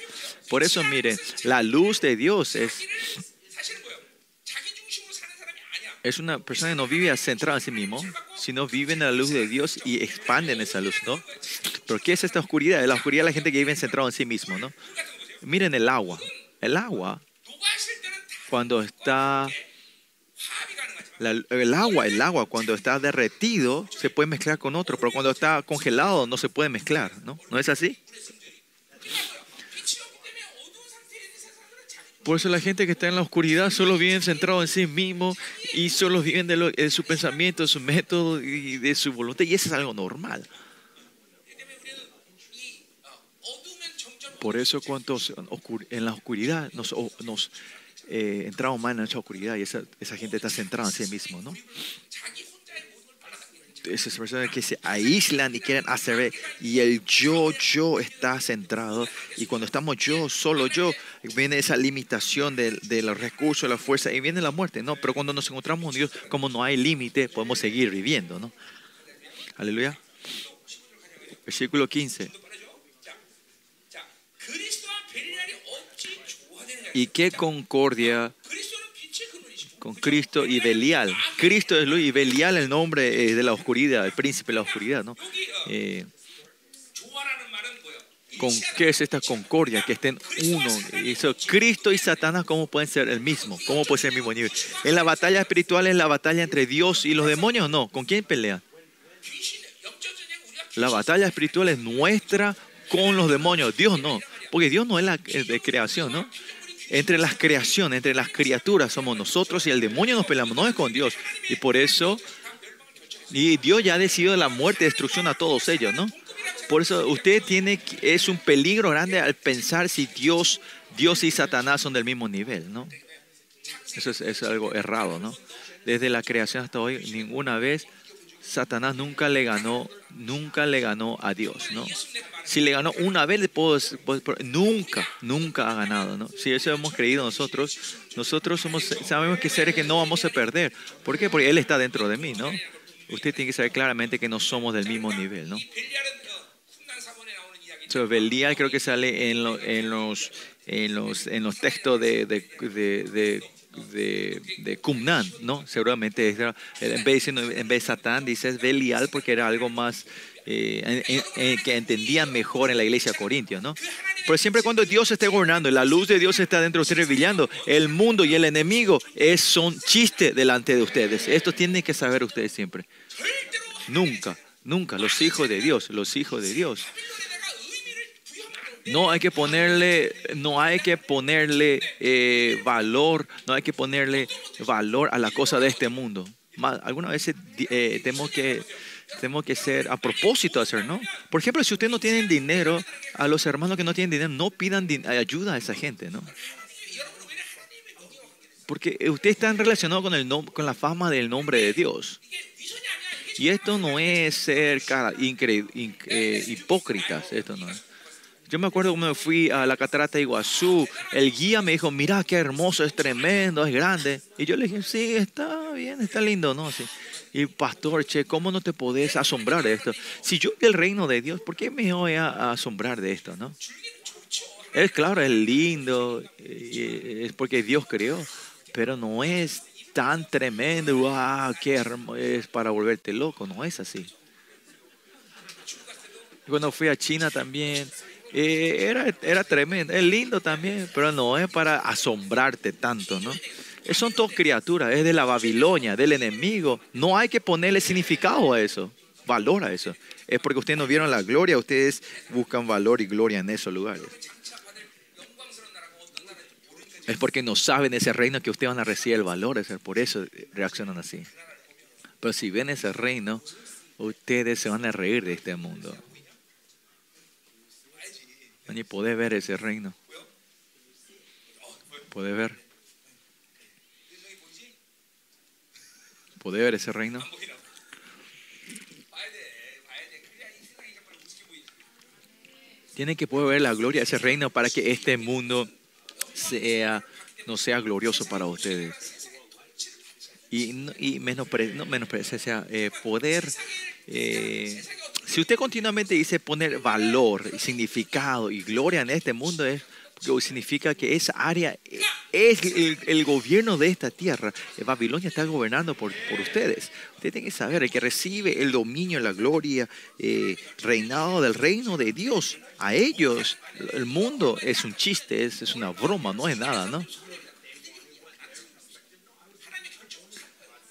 Por eso, miren, la luz de Dios es, es una persona que no vive centrada en sí mismo, sino vive en la luz de Dios y expanden esa luz, ¿no? Pero ¿qué es esta oscuridad? La oscuridad es la gente que vive centrada en sí mismo, ¿no? Miren el agua. El agua, cuando está el agua, el agua cuando está derretido se puede mezclar con otro, pero cuando está congelado no se puede mezclar, ¿no? ¿No es así? Por eso la gente que está en la oscuridad solo vive centrado en sí mismo y solo viven de, su pensamiento, de su método y de su voluntad. Y eso es algo normal. Por eso cuando en la oscuridad nos eh, más en la oscuridad y esa, esa, gente está centrada en sí mismo, ¿no? Esas personas que se aíslan y quieren hacer y el yo, yo está centrado y cuando estamos yo, solo yo, viene esa limitación de, de los recursos, la fuerza y viene la muerte, ¿no? Pero cuando nos encontramos con Dios, como no hay límite, podemos seguir viviendo, ¿no? Aleluya. Versículo 15. ¿Y qué concordia con Cristo y Belial. Cristo es luz y Belial el nombre eh, de la oscuridad, el príncipe de la oscuridad, ¿no? Eh, ¿Con qué es esta concordia? Que estén uno. Eso, Cristo y Satanás, ¿cómo pueden ser el mismo? ¿Cómo puede ser el mismo nivel? En la batalla espiritual es la batalla entre Dios y los demonios, no. ¿Con quién pelean? La batalla espiritual es nuestra con los demonios. Dios no. Porque Dios no es la de creación, ¿no? Entre las creaciones, entre las criaturas somos nosotros y el demonio nos peleamos, no es con Dios. Y por eso, y Dios ya ha decidido la muerte destrucción a todos ellos, ¿no? Por eso usted tiene, es un peligro grande al pensar si Dios, Dios y Satanás son del mismo nivel, ¿no? Eso es, es algo errado, ¿no? Desde la creación hasta hoy, ninguna vez Satanás nunca le ganó, nunca le ganó a Dios, ¿no? Si le ganó una vez, nunca, nunca ha ganado, ¿no? Si eso hemos creído nosotros, nosotros somos, sabemos que seres que no vamos a perder. ¿Por qué? Porque Él está dentro de mí, ¿no? Usted tiene que saber claramente que no somos del mismo nivel, ¿no? So, Belial creo que sale en, en, los, en, los, en los textos de, de, de, de, de Cumnan, ¿no? Seguramente en vez, de, en vez de Satán dices Belial porque era algo más eh, que entendían mejor en la iglesia corintia, ¿no? Pero siempre cuando Dios esté gobernando y la luz de Dios está dentro de ustedes brillando, el mundo y el enemigo es, son chistes delante de ustedes. Esto tienen que saber ustedes siempre. Nunca, nunca, los hijos de Dios, los hijos de Dios. No hay que ponerle, no hay que ponerle eh, valor, no hay que ponerle valor a la cosa de este mundo. Algunas veces eh, tenemos que tenemos que ser a propósito hacer, ¿no? Por ejemplo, si ustedes no tienen dinero, a los hermanos que no tienen dinero, no pidan ayuda a esa gente, ¿no? Porque ustedes están relacionados con, el con la fama del nombre de Dios. Y esto no es ser cara, eh, hipócritas, esto no es. Yo me acuerdo cuando fui a la catarata de Iguazú, el guía me dijo, mira qué hermoso, es tremendo, es grande. Y yo le dije, sí, está bien, está lindo, ¿no? Sí. Y pastor, che, ¿cómo no te podés asombrar de esto? Si yo vi el reino de Dios, ¿por qué me voy a asombrar de esto, no? Es claro, es lindo, es porque Dios creó, pero no es tan tremendo, wow, qué hermoso, es para volverte loco, no es así. Cuando fui a China también, eh, era, era tremendo, es lindo también, pero no es para asombrarte tanto, ¿no? Son todas criaturas, es de la Babilonia, del enemigo. No hay que ponerle significado a eso, valor a eso. Es porque ustedes no vieron la gloria, ustedes buscan valor y gloria en esos lugares. Es porque no saben ese reino que ustedes van a recibir el valor, es por eso reaccionan así. Pero si ven ese reino, ustedes se van a reír de este mundo. Ni puede ver ese reino. Puede ver. ¿Puede ver ese reino? Tiene que poder ver la gloria de ese reino para que este mundo sea, no sea glorioso para ustedes. Y, y menos, no, menos sea eh, poder. Eh, si usted continuamente dice poner valor, y significado y gloria en este mundo, es significa que esa área es el, gobierno de esta tierra. Babilonia está gobernando por, por ustedes. Ustedes tienen que saber, el que recibe el dominio, la gloria, eh, reinado del reino de Dios, a ellos el mundo es un chiste, es, es una broma, no es nada, ¿no?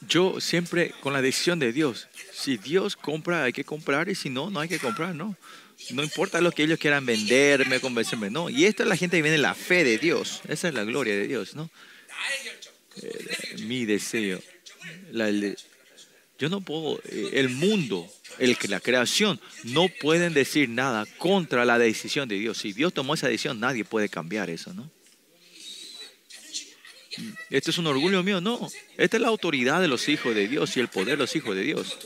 Yo siempre con la decisión de Dios, si Dios compra, hay que comprar y si no, no hay que comprar, ¿no? No importa lo que ellos quieran venderme, convencerme, no. Y esta es la gente que viene la fe de Dios. Esa es la gloria de Dios, ¿no? Eh, mi deseo. yo no puedo, eh, el mundo, el, la creación, no pueden decir nada contra la decisión de Dios. Si Dios tomó esa decisión, nadie puede cambiar eso, ¿no? ¿Esto es un orgullo mío? No. Esta es la autoridad de los hijos de Dios y el poder de los hijos de Dios.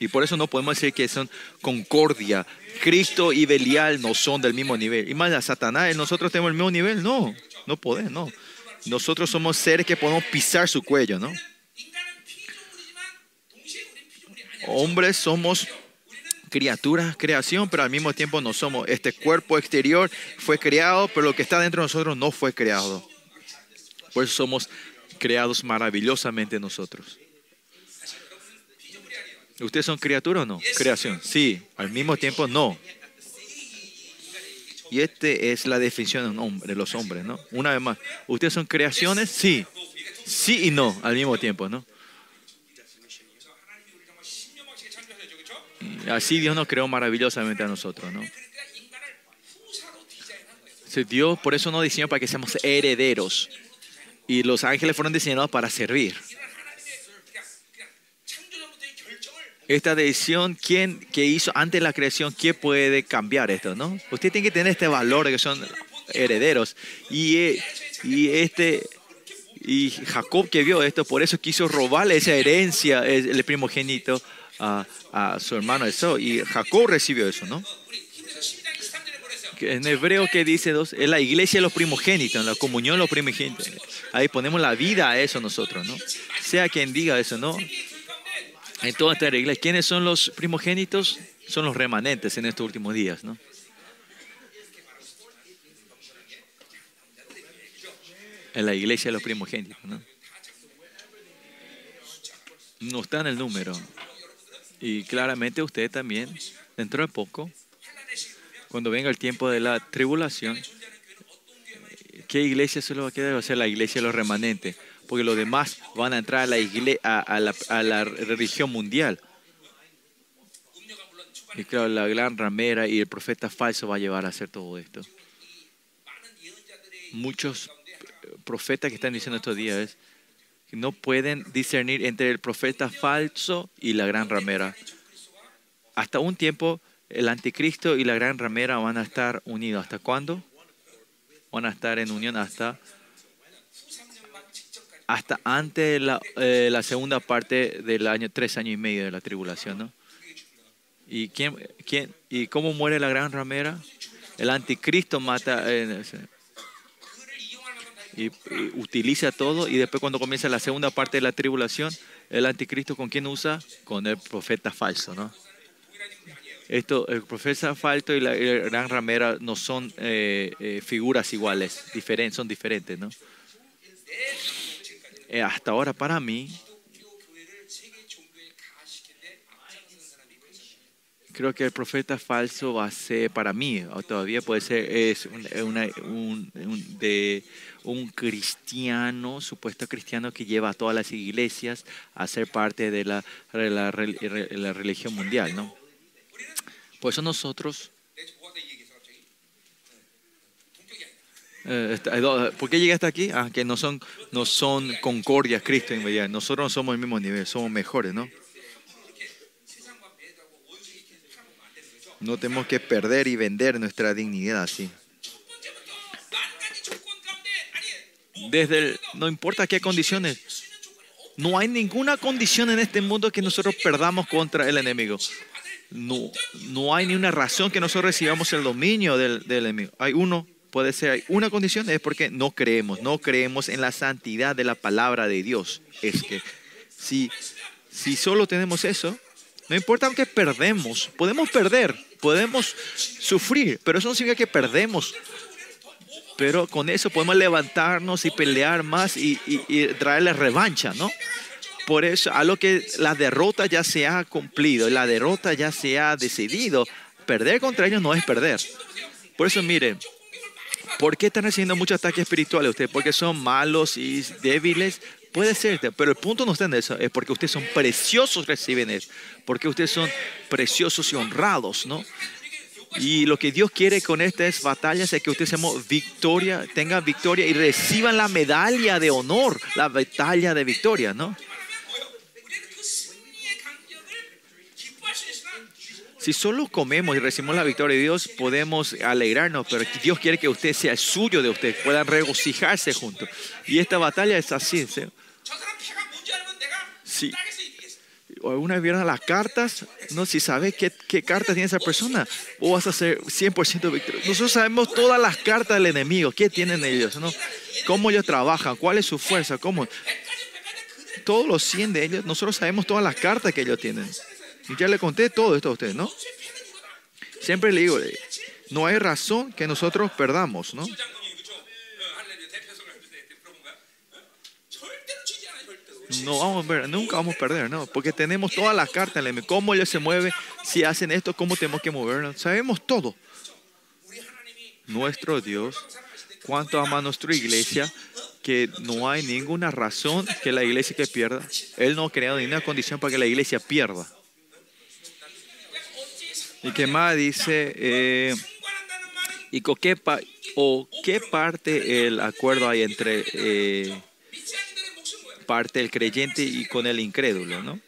Y por eso no podemos decir que son concordia. Cristo y Belial no son del mismo nivel. Y más a Satanás, nosotros tenemos el mismo nivel. No, no podemos, no. Nosotros somos seres que podemos pisar su cuello, ¿no? Hombres somos criaturas, creación, pero al mismo tiempo no somos. Este cuerpo exterior fue creado, pero lo que está dentro de nosotros no fue creado. Por eso somos creados maravillosamente nosotros. ¿Ustedes son criatura o no? Creación. Sí. Al mismo tiempo, no. Y esta es la definición de los hombres, ¿no? Una vez más. ¿Ustedes son creaciones? Sí. Sí y no al mismo tiempo, ¿no? Así Dios nos creó maravillosamente a nosotros, ¿no? Dios por eso nos diseñó para que seamos herederos. Y los ángeles fueron diseñados para servir. Esta decisión, ¿quién que hizo antes la creación? ¿Quién puede cambiar esto? ¿no? Usted tiene que tener este valor de que son herederos. Y, eh, y, este, y Jacob que vio esto, por eso quiso robarle esa herencia, el primogénito, a, su hermano Esau. Y Jacob recibió eso, ¿no? en hebreo que dice dos, es la iglesia de los primogénitos, la comunión de los primogénitos. Ahí ponemos la vida a eso nosotros, ¿no? Sea quien diga eso, ¿no? En toda esta iglesia, ¿quiénes son los primogénitos? Son los remanentes en estos últimos días, ¿no? En la iglesia de los primogénitos, ¿no? No está en el número. Y claramente usted también, dentro de poco, cuando venga el tiempo de la tribulación, ¿qué iglesia solo va a quedar? Va a ser la iglesia de los remanentes, porque los demás van a entrar a la, iglesia, a, la, religión mundial. Y claro, la gran ramera y el profeta falso va a llevar a hacer todo esto. Muchos profetas que están diciendo estos días no pueden discernir entre el profeta falso y la gran ramera. Hasta un tiempo el anticristo y la gran ramera van a estar unidos. ¿Hasta cuándo? Van a estar en unión hasta, hasta antes de la, eh, la segunda parte del año, tres años y medio de la tribulación. ¿no? ¿Y, quién, quién, ¿Y cómo muere la gran ramera? El anticristo mata eh, utiliza todo y después cuando comienza la segunda parte de la tribulación, el anticristo con quién usa? Con el profeta falso, ¿no? Esto, el profeta Falto y la, gran ramera no son eh, eh, figuras iguales, diferentes, son diferentes, ¿no? Eh, hasta ahora para mí, creo que el profeta falso va a ser, para mí, todavía puede ser, es una, un, de un cristiano, supuesto cristiano que lleva a todas las iglesias a ser parte de la, la religión mundial, ¿no? Por eso nosotros... Eh, ¿Por qué llegué hasta aquí? Ah, que no son, no son concordias Cristo Nosotros no somos el mismo nivel, somos mejores, ¿no? No tenemos que perder y vender nuestra dignidad así. Desde no importa qué condiciones, no hay ninguna condición en este mundo que nosotros perdamos contra el enemigo no, no hay ni una razón que nosotros recibamos el dominio del, enemigo. Hay uno, puede ser, hay una condición, es porque no creemos, no creemos en la santidad de la palabra de Dios. Es que si, si solo tenemos eso, no importa aunque perdemos, podemos perder, podemos sufrir, pero eso no significa que perdemos. Pero con eso podemos levantarnos y pelear más y, y, y traerle revancha, ¿no? Por eso, a lo que la derrota ya se ha cumplido, la derrota ya se ha decidido, perder contra ellos no es perder. Por eso, miren, ¿por qué están haciendo muchos ataques espirituales ustedes? ¿Porque son malos y débiles? Puede ser, pero el punto no está en eso, es porque ustedes son preciosos, reciben eso, porque ustedes son preciosos y honrados, ¿no? Y lo que Dios quiere con estas batallas es que ustedes victoria, tengan victoria y reciban la medalla de honor, la batalla de victoria, ¿no? Si solo comemos y recibimos la victoria de Dios, podemos alegrarnos, pero Dios quiere que usted sea suyo de usted, puedan regocijarse juntos. Y esta batalla es así. Si alguna vez vieron las cartas, no, si sabes qué, qué cartas tiene esa persona, o vas a ser 100% victorioso. Nosotros sabemos todas las cartas del enemigo, qué tienen ellos, ¿no? cómo ellos trabajan, cuál es su fuerza, cómo. Todos los 100 de ellos, nosotros sabemos todas las cartas que ellos tienen. Y ya le conté todo esto a ustedes, ¿no? Siempre le digo, no hay razón que nosotros perdamos, ¿no? No vamos a ver, nunca vamos a perder, ¿no? Porque tenemos todas las cartas, cómo ellos se mueve, si hacen esto, cómo tenemos que movernos. Sabemos todo. Nuestro Dios, cuánto ama a nuestra iglesia, que no hay ninguna razón que la iglesia que pierda. Él no ha creado ninguna condición para que la iglesia pierda. Y que más dice, eh, y qué parte el acuerdo hay entre eh, parte del creyente y con el incrédulo, ¿no?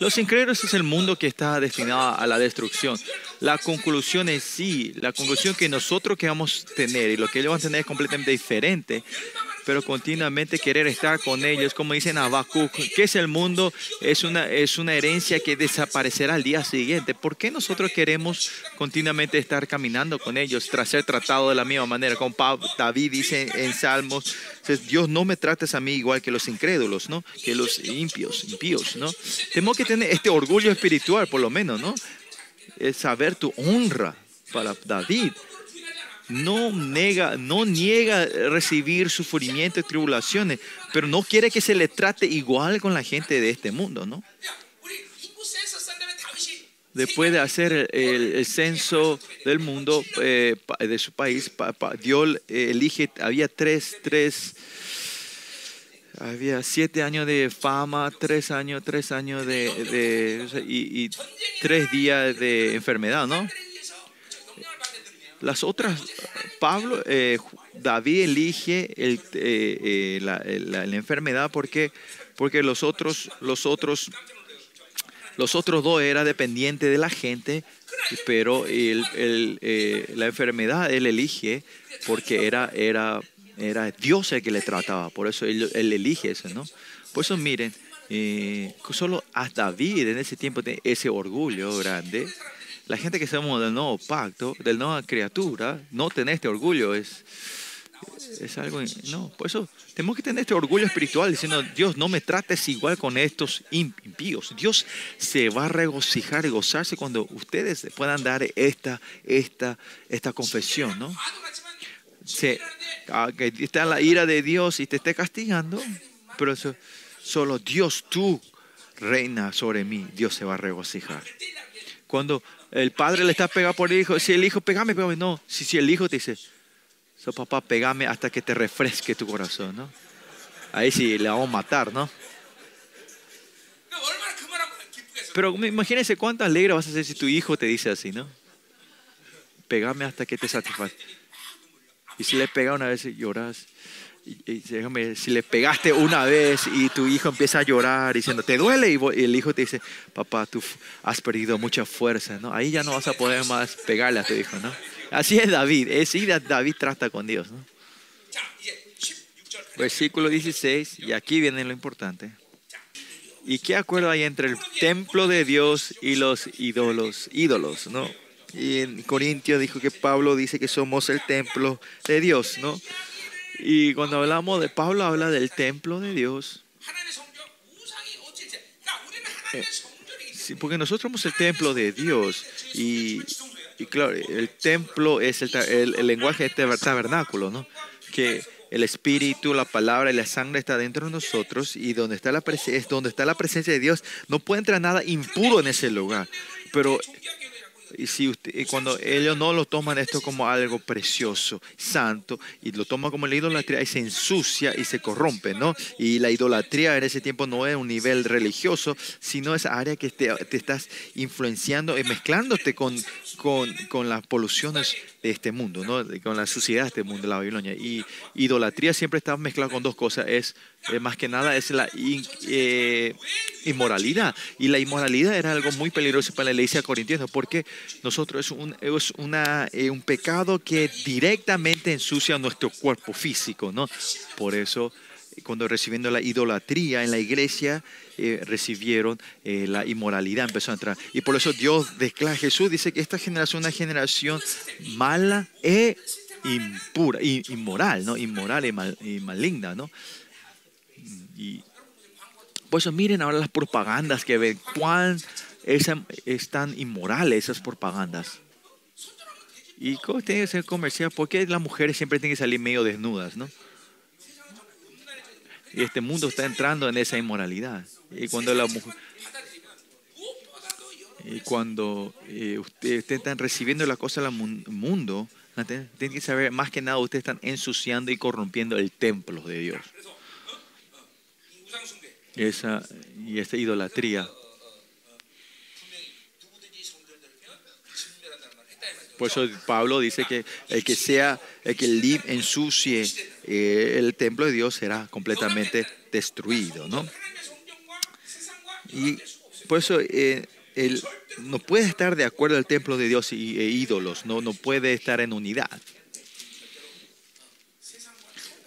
Los incrédulos es el mundo que está destinado a la destrucción. La conclusión es sí, la conclusión que nosotros que vamos a tener y lo que ellos van a tener es completamente diferente pero continuamente querer estar con ellos, como dicen Habacuc, ¿qué es el mundo? Es una, es una herencia que desaparecerá al día siguiente. ¿Por qué nosotros queremos continuamente estar caminando con ellos tras ser tratado de la misma manera? Como David dice en Salmos, Dios no me trates a mí igual que los incrédulos, ¿no? Que los impios, impíos, ¿no? Tenemos que tener este orgullo espiritual, por lo menos, ¿no? Es saber tu honra para David no niega, no niega recibir sufrimiento y tribulaciones, pero no quiere que se le trate igual con la gente de este mundo, ¿no? Después de hacer el, censo del mundo, eh, de su país, Dios eh, elige, había tres, tres, había siete años de fama, tres años, tres años de, y, y tres días de enfermedad, ¿no? Las otras, Pablo, eh, David elige el, eh, eh, la, enfermedad porque, porque los otros, los otros, los otros dos eran dependientes de la gente, pero la enfermedad él elige porque era, era, era Dios el que le trataba, por eso él, elige eso, ¿no? Por eso miren, solo hasta David en ese tiempo ese orgullo grande la gente que somos del nuevo pacto, del nueva criatura, no tener este orgullo es, es algo, no, por eso tenemos que tener este orgullo espiritual diciendo, Dios, no me trates igual con estos impíos. Dios se va a regocijar y gozarse cuando ustedes puedan dar esta, esta, esta confesión, ¿no? Ah, que está la ira de Dios y te esté castigando, pero eso, solo Dios, tú reina sobre mí, Dios se va a regocijar. Cuando el padre le está pegando por el hijo. Si el hijo, pegame, pegame. No, si, si el hijo te dice, so, papá, pegame hasta que te refresque tu corazón, ¿no? Ahí sí le vamos a matar, ¿no? Pero imagínense cuánta alegre vas a ser si tu hijo te dice así, ¿no? Pegame hasta que te satisfaga. Y si le pega una vez y y, si le pegaste una vez y tu hijo empieza a llorar diciendo, ¿te duele? Y, el hijo te dice, papá, tú has perdido mucha fuerza, ¿no? Ahí ya no vas a poder más pegarle a tu hijo, ¿no? Así es David, así David trata con Dios, ¿no? Versículo 16, y aquí viene lo importante. ¿Y qué acuerdo hay entre el templo de Dios y los ídolos, ídolos, no? Y en Corintios dijo que Pablo dice que somos el templo de Dios, ¿no? Y cuando hablamos de Pablo, habla del templo de Dios. Sí, porque nosotros somos el templo de Dios. Y, claro, el templo es el, el, lenguaje de este tabernáculo, ¿no? Que el espíritu, la palabra y la sangre está dentro de nosotros y donde está la, es donde está la presencia de Dios no puede entrar nada impuro en ese lugar. Pero y, si usted, cuando ellos no lo toman esto como algo precioso, santo, y lo toman como la idolatría, y se ensucia y se corrompe, ¿no? Y la idolatría en ese tiempo no es un nivel religioso, sino esa área que te, te estás influenciando y mezclándote con, con, con las poluciones de este mundo, ¿no? con la suciedad de este mundo, la Babilonia. Y idolatría siempre está mezclada con dos cosas. Es, eh, más que nada, es la eh, inmoralidad. Y la inmoralidad era algo muy peligroso para la iglesia corintiana, porque nosotros es, un, es una, eh, un pecado que directamente ensucia nuestro cuerpo físico, ¿no? Por eso cuando recibiendo la idolatría en la iglesia, eh, recibieron eh, la inmoralidad, empezó a entrar. Y por eso Dios declara, Jesús dice que esta generación es una generación mala e impura, inmoral, ¿no? Inmoral y, maligna, ¿no? Y por eso miren ahora las propagandas que ven, cuán están inmorales esas propagandas. ¿Y cómo tiene que ser comercial? Porque las mujeres siempre tienen que salir medio desnudas, ¿no? Y este mundo está entrando en esa inmoralidad. Y cuando la mujer, y cuando eh, ustedes están recibiendo la cosa del mundo, tienen que saber, más que nada, ustedes están ensuciando y corrompiendo el templo de Dios. Esa, y esa idolatría. Por eso Pablo dice que el que sea, el que ensucie eh, el templo de Dios será completamente destruido, ¿no? Y por eso eh, él no puede estar de acuerdo al templo de Dios y, e ídolos, no, no puede estar en unidad.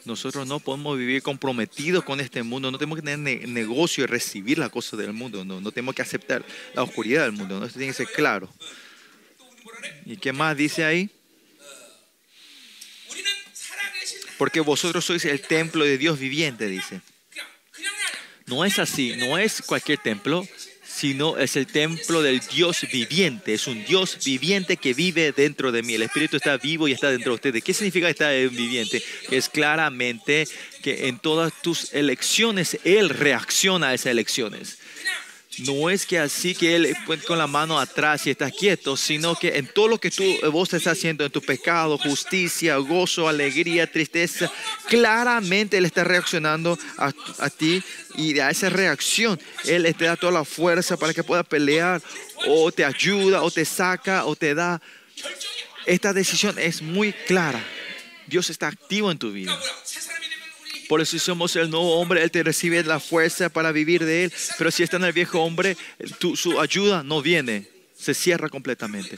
Nosotros no podemos vivir comprometidos con este mundo, no tenemos que tener negocio y recibir las cosas del mundo, no, no tenemos que aceptar la oscuridad del mundo, ¿no? esto tiene que ser claro. ¿Y qué más dice ahí? Porque vosotros sois el templo de Dios viviente, dice. No es así, no es cualquier templo, sino es el templo del Dios viviente. Es un Dios viviente que vive dentro de mí. El Espíritu está vivo y está dentro de ustedes. ¿Qué significa estar viviente? Que es claramente que en todas tus elecciones Él reacciona a esas elecciones. No es que así que Él con la mano atrás y estás quieto, sino que en todo lo que tú, vos estás haciendo, en tu pecado, justicia, gozo, alegría, tristeza, claramente Él está reaccionando a, a ti y a esa reacción Él te da toda la fuerza para que puedas pelear o te ayuda o te saca o te da. Esta decisión es muy clara. Dios está activo en tu vida. Por eso si somos el nuevo hombre, Él te recibe la fuerza para vivir de Él. Pero si está en el viejo hombre, su ayuda no viene, se cierra completamente.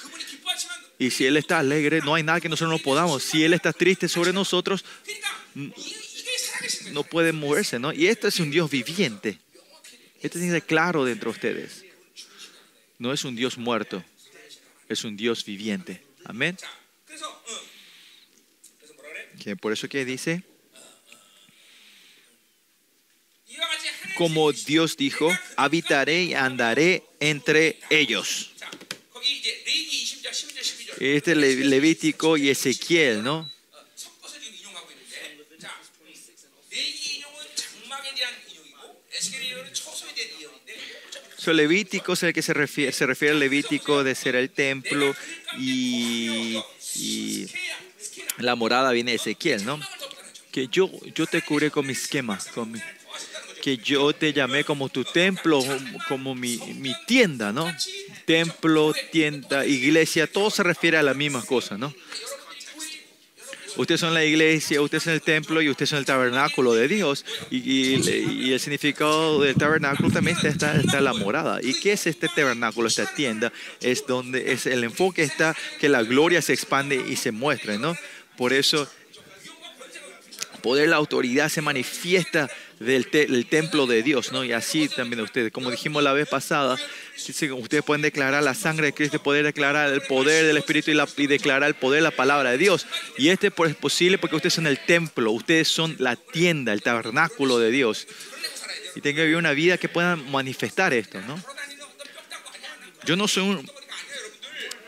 Y si Él está alegre, no hay nada que nosotros no podamos. Si Él está triste sobre nosotros, no puede moverse, ¿no? Y este es un Dios viviente. Este tiene claro dentro de ustedes. No es un Dios muerto, es un Dios viviente. Amén. por eso que dice, como Dios dijo, habitaré y andaré entre ellos. Este Levítico y Ezequiel, ¿no? So, Levítico es el que se refiere, se refiere al Levítico de ser el templo y, la morada viene de Ezequiel, ¿no? Que yo, yo te curé con mi esquema, con mi, que yo te llamé como tu templo, como mi, mi, tienda, ¿no? Templo, tienda, iglesia, todo se refiere a la misma cosa, ¿no? Ustedes son la iglesia, ustedes son el templo y ustedes son el tabernáculo de Dios. Y, el significado del tabernáculo también está, está, la morada. ¿Y qué es este tabernáculo, esta tienda? Es donde es el enfoque está que la gloria se expande y se muestre, ¿no? Por eso, poder, la autoridad se manifiesta del, templo de Dios, ¿no? Y así también ustedes, como dijimos la vez pasada, ustedes pueden declarar la sangre de Cristo, poder declarar el poder del Espíritu y, declarar el poder de la palabra de Dios. Y este es posible porque ustedes son el templo, ustedes son la tienda, el tabernáculo de Dios. Y tengan que vivir una vida que puedan manifestar esto, ¿no? Yo no soy un,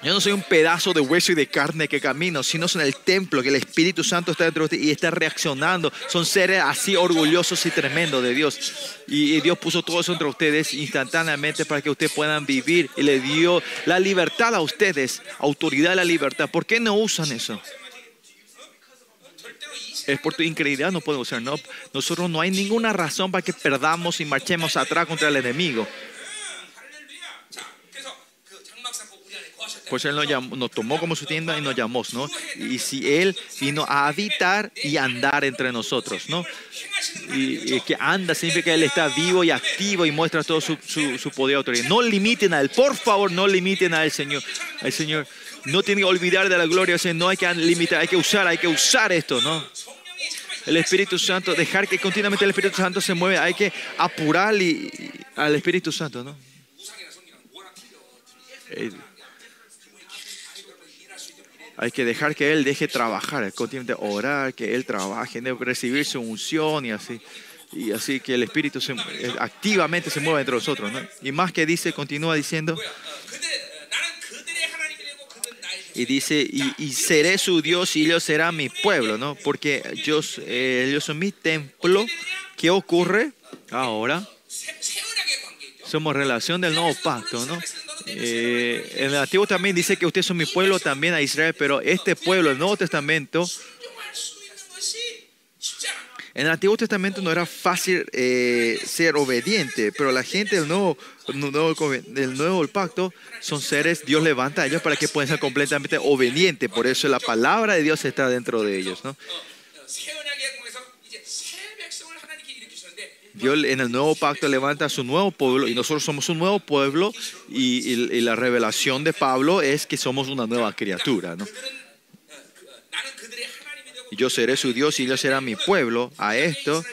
yo no soy un pedazo de hueso y de carne que camino, sino son el templo, que el Espíritu Santo está dentro de y está reaccionando. Son seres así orgullosos y tremendos de Dios. Y, Dios puso todo eso entre ustedes instantáneamente para que ustedes puedan vivir. Y le dio la libertad a ustedes, autoridad a la libertad. ¿Por qué no usan eso? es por tu incredulidad no podemos usar. No, nosotros no hay ninguna razón para que perdamos y marchemos atrás contra el enemigo. Pues Él nos, tomó como su tienda y nos llamó, ¿no? Y si Él vino a habitar y andar entre nosotros, ¿no? Y, que anda significa que Él está vivo y activo y muestra todo su, poder y autoridad. No limiten a Él, por favor, no limiten a Él, Señor. Al Señor. No tienen que olvidar de la gloria, Señor. No hay que limitar, hay que usar, hay que usar esto, ¿no? el Espíritu Santo, dejar que continuamente el Espíritu Santo se mueva, hay que apurar al Espíritu Santo, ¿no? Hay que dejar que Él deje trabajar, continuamente orar, que Él trabaje, recibir su unción y así. Y así que el Espíritu se, eh, activamente se mueve entre nosotros. ¿no? Y más que dice, continúa diciendo, y dice, y, y, seré su Dios y ellos serán mi pueblo, ¿no? Porque ellos, eh, ellos son mi templo. ¿Qué ocurre ahora? Somos relación del nuevo pacto, ¿no? Eh, en el Antiguo también dice que ustedes son mi pueblo también a Israel, pero este pueblo, el Nuevo Testamento, en el Antiguo Testamento no era fácil eh, ser obediente, pero la gente del nuevo, pacto son seres, Dios levanta a ellos para que puedan ser completamente obedientes, por eso la palabra de Dios está dentro de ellos. ¿no? Dios en el nuevo pacto levanta a su nuevo pueblo y nosotros somos un nuevo pueblo y, la revelación de Pablo es que somos una nueva criatura. ¿no? Yo seré su Dios y ellos serán mi pueblo. A esto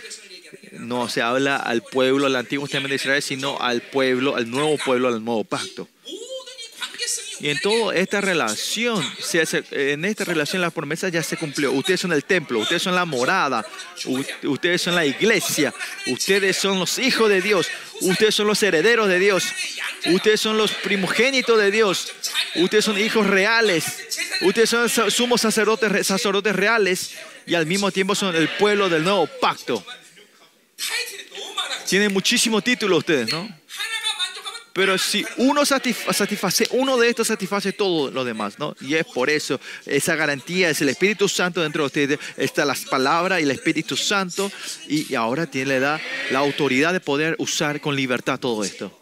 no se habla al pueblo, al Antiguo Testamento de Israel, sino al pueblo, al nuevo pueblo, al nuevo pacto. Y en toda esta relación, en esta relación las promesas ya se cumplió. Ustedes son el templo, ustedes son la morada, ustedes son la iglesia, ustedes son los hijos de Dios, ustedes son los herederos de Dios, ustedes son los primogénitos de Dios, ustedes son hijos reales, ustedes son sumos sacerdotes, sacerdotes reales y al mismo tiempo son el pueblo del nuevo pacto. Tienen muchísimos títulos ustedes, ¿no? Pero si uno satisface, uno de estos satisface todo lo demás, ¿no? Y es por eso, esa garantía es el Espíritu Santo dentro de ustedes, está las palabras y el Espíritu Santo, y, ahora tiene, la autoridad de poder usar con libertad todo esto.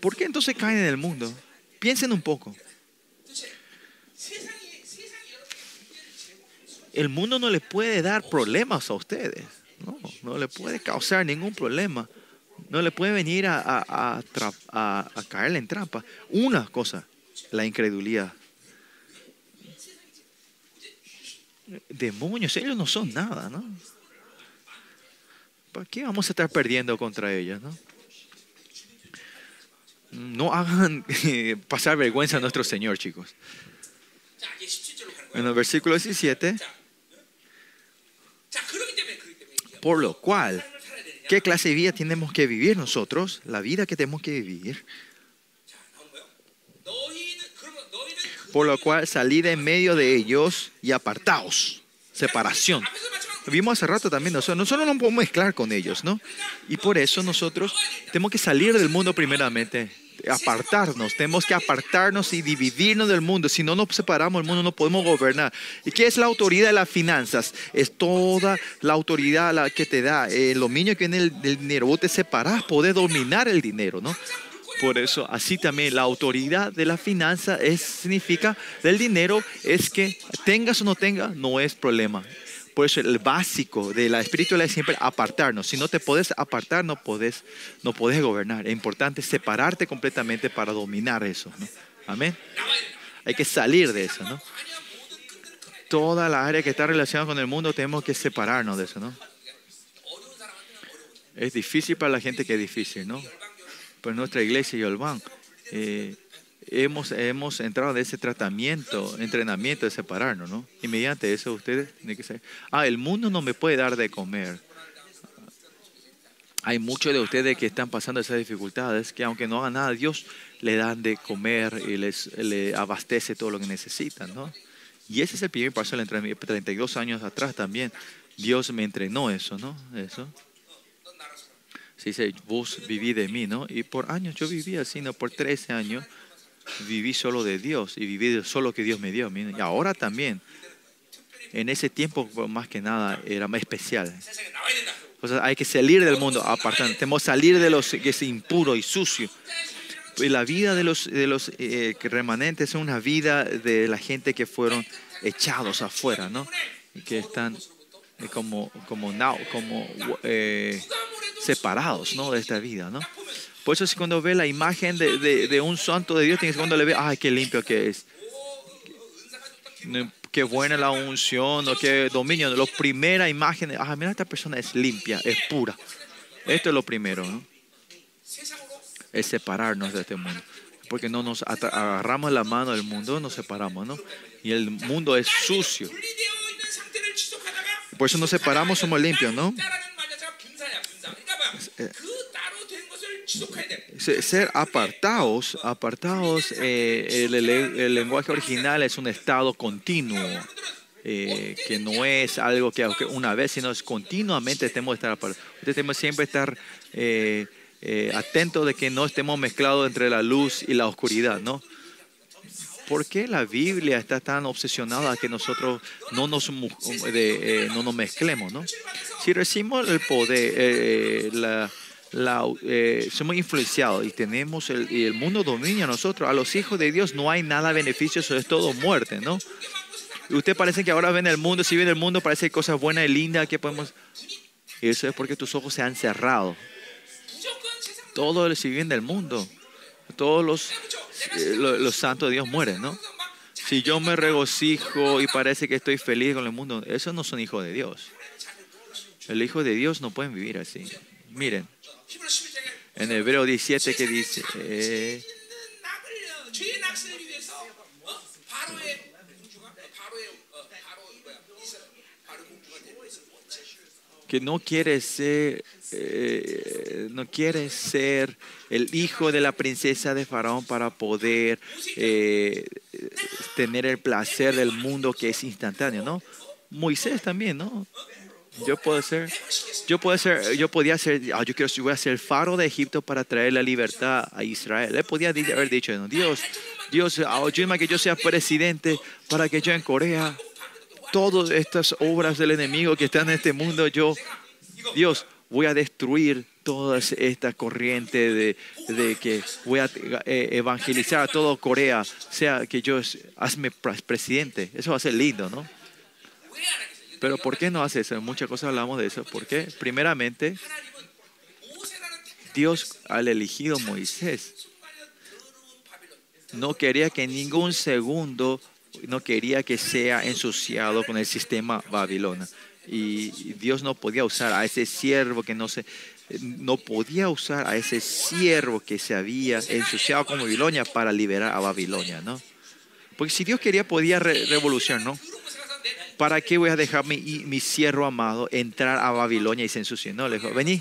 ¿Por qué entonces caen en el mundo? Piensen un poco. El mundo no le puede dar problemas a ustedes. No, no le puede causar ningún problema. No le puede venir a, a, caerle en trampa. Una cosa, la incredulidad. Demonios, ellos no son nada, ¿no? ¿Para qué vamos a estar perdiendo contra ellos, no? No hagan eh, pasar vergüenza a nuestro Señor, chicos. En el versículo 17. Por lo cual, ¿Qué clase de vida tenemos que vivir nosotros? La vida que tenemos que vivir. Por lo cual salid en medio de ellos y apartaos. Separación. Vimos hace rato también nosotros. Nosotros no podemos mezclar con ellos, ¿no? Y por eso nosotros tenemos que salir del mundo primeramente apartarnos, tenemos que apartarnos y dividirnos del mundo. Si no nos separamos del mundo, no podemos gobernar. ¿Y qué es la autoridad de las finanzas? Es toda la autoridad la que te da, el dominio que viene del, del dinero. Vos te separás, podés dominar el dinero, ¿no? Por eso, así también la autoridad de la finanza es, significa del dinero es que tengas o no tengas, no es problema. Por eso el básico de la espiritualidad es siempre apartarnos. Si no te podés apartar, no podés, no podés gobernar. Es importante separarte completamente para dominar eso. Amén. Hay que salir de eso. ¿no? Toda la área que está relacionada con el mundo tenemos que separarnos de eso. ¿no? Es difícil para la gente que es difícil, ¿no? Pero nuestra iglesia y el eh, hemos, hemos entrado de ese tratamiento, entrenamiento de separarnos, ¿no? Y mediante eso ustedes tienen que saber, ah, el mundo no me puede dar de comer. Hay muchos de ustedes que están pasando esas dificultades, que aunque no hagan nada, Dios le dan de comer y les le abastece todo lo que necesitan, ¿no? Y ese es el primer paso del entrenamiento. 32 años atrás también, Dios me entrenó eso, ¿no? Eso. Se dice, vos viví de mí, ¿no? Y por años yo viví así, ¿no? Por 13 años viví solo de Dios y viví solo que Dios me dio. Y ahora también, en ese tiempo pues, más que nada era más especial. O sea, hay que salir del mundo, apartando. Tenemos que salir de los que es impuro y sucio. Y la vida de los, de los eh, remanentes es una vida de la gente que fueron echados afuera, ¿no? Y que están eh, como, como, now, como eh, separados, ¿no? De esta vida, ¿no? Por eso, si cuando ve la imagen de, de, de un santo de Dios, tienes cuando le ve, ay, qué limpio que es. Qué buena la unción, o qué dominio. La primera imagen, ah, mira, esta persona es limpia, es pura. Esto es lo primero, ¿no? Es separarnos de este mundo. Porque no nos agarramos la mano del mundo, nos separamos, ¿no? Y el mundo es sucio. Por eso nos separamos, somos limpios, ¿no? Eh, ser apartados, apartados, eh, el, el- lenguaje original es un estado continuo, eh, que no es algo que una vez, sino es continuamente tenemos que estar apartados. Tenemos siempre estar eh, eh, atentos de que no estemos mezclados entre la luz y la oscuridad, ¿no? ¿Por qué la Biblia está tan obsesionada que nosotros no nos, de, eh, no nos mezclemos, ¿no? Si recibimos el poder, eh, la, la, eh, somos influenciados y tenemos el, y el mundo domina a nosotros. A los hijos de Dios no hay nada beneficioso, es todo muerte, ¿no? Y ustedes parecen que ahora ven el mundo, si ven el mundo parece cosas buenas y lindas que podemos... Y eso es porque tus ojos se han cerrado. Todo el si del mundo, todos los, eh, los, los, santos de Dios mueren, ¿no? Si yo me regocijo y parece que estoy feliz con el mundo, esos no son hijos de Dios. El hijo de Dios no pueden vivir así. Miren, en Hebreo 17 que dice, que no quiere ser eh, no quiere ser el hijo de la princesa de Faraón para poder eh, tener el placer del mundo que es instantáneo, ¿no? Moisés también, ¿no? Yo puedo ser, yo puedo ser, yo podía ser, ah, yo quiero, yo voy a ser el faro de Egipto para traer la libertad a Israel. Él podía haber dicho, no, Dios, Dios, ah, ayúdame que yo sea presidente para que yo en Corea todas estas obras del enemigo que están en este mundo, yo, Dios, voy a destruir toda esta corriente de, de que voy a eh, evangelizar a todo Corea, sea que yo, hazme pre- presidente. Eso va a ser lindo, ¿no? Pero ¿por qué no hace eso? Muchas cosas hablamos de eso. ¿Por qué? Primeramente, Dios al elegido Moisés no quería que ningún segundo, no quería que sea ensuciado con el sistema babilona. Y Dios no podía usar a ese siervo que no se, no podía usar a ese siervo que se había ensuciado con Babilonia para liberar a Babilonia, ¿no? Porque si Dios quería, podía revolucionar, ¿no? ¿Para qué voy a dejar mi, mi siervo amado entrar a Babilonia y se ensucie? No, le dijo, vení.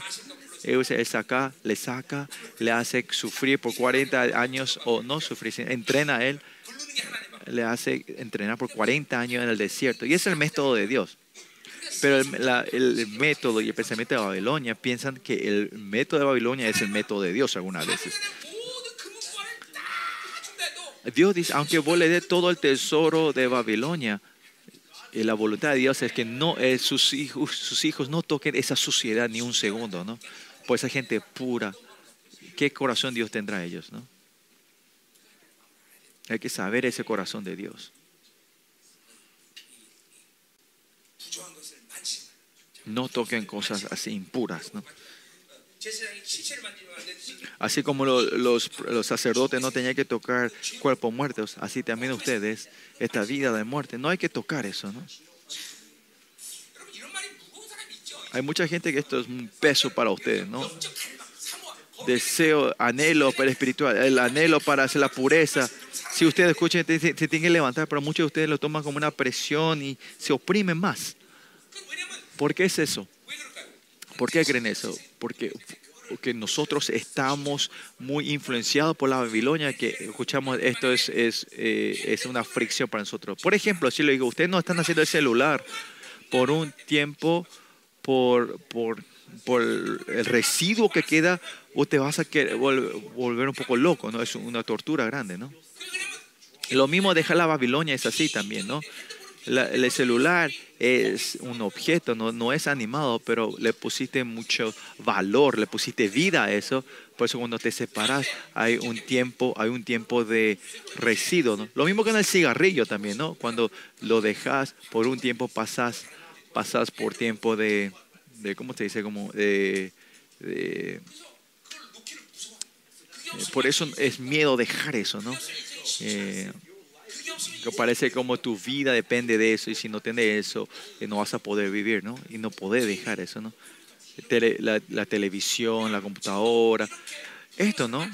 Eh, él saca, le saca, le hace sufrir por 40 años o no sufrir, entrena a él, le hace entrenar por 40 años en el desierto. Y es el método de Dios. Pero el, el, método y el pensamiento de Babilonia piensan que el método de Babilonia es el método de Dios algunas veces. Dios dice, aunque vos le dé todo el tesoro de Babilonia, y la voluntad de Dios es que no, eh, sus, hijos, sus hijos no toquen esa suciedad ni un segundo, ¿no? Por esa gente pura. ¿Qué corazón Dios tendrá ellos, no? Hay que saber ese corazón de Dios. No toquen cosas así impuras, ¿no? Así como los, sacerdotes no tenían que tocar cuerpos muertos, así también ustedes, esta vida de muerte, no hay que tocar eso, ¿no? Hay mucha gente que esto es un peso para ustedes, ¿no? Deseo, anhelo para espiritual, el anhelo para hacer la pureza. Si ustedes escuchan, se, se tienen que levantar, pero muchos de ustedes lo toman como una presión y se oprimen más. ¿Por qué es eso? ¿Por qué creen eso? Porque que nosotros estamos muy influenciados por la Babilonia, que escuchamos, esto es, es, eh, es, una fricción para nosotros. Por ejemplo, si le digo, ustedes no están haciendo el celular por un tiempo, por, por, por el residuo que queda, o te vas a volver un poco loco, ¿no? Es una tortura grande, ¿no? Lo mismo dejar la Babilonia, es así también, ¿no? La, el celular es un objeto, no, no es animado, pero le pusiste mucho valor, le pusiste vida a eso. Por eso cuando te separas hay un tiempo, hay un tiempo de residuo. ¿no? Lo mismo que en el cigarrillo también, ¿no? Cuando lo dejas por un tiempo pasas, pasas por tiempo de, de ¿cómo se dice? Como de, de, eh, por eso es miedo dejar eso, ¿no? Eh, que parece como tu vida depende de eso y si no tienes eso eh, no vas a poder vivir, ¿no? Y no poder dejar eso, ¿no? La, televisión, la computadora, esto, ¿no?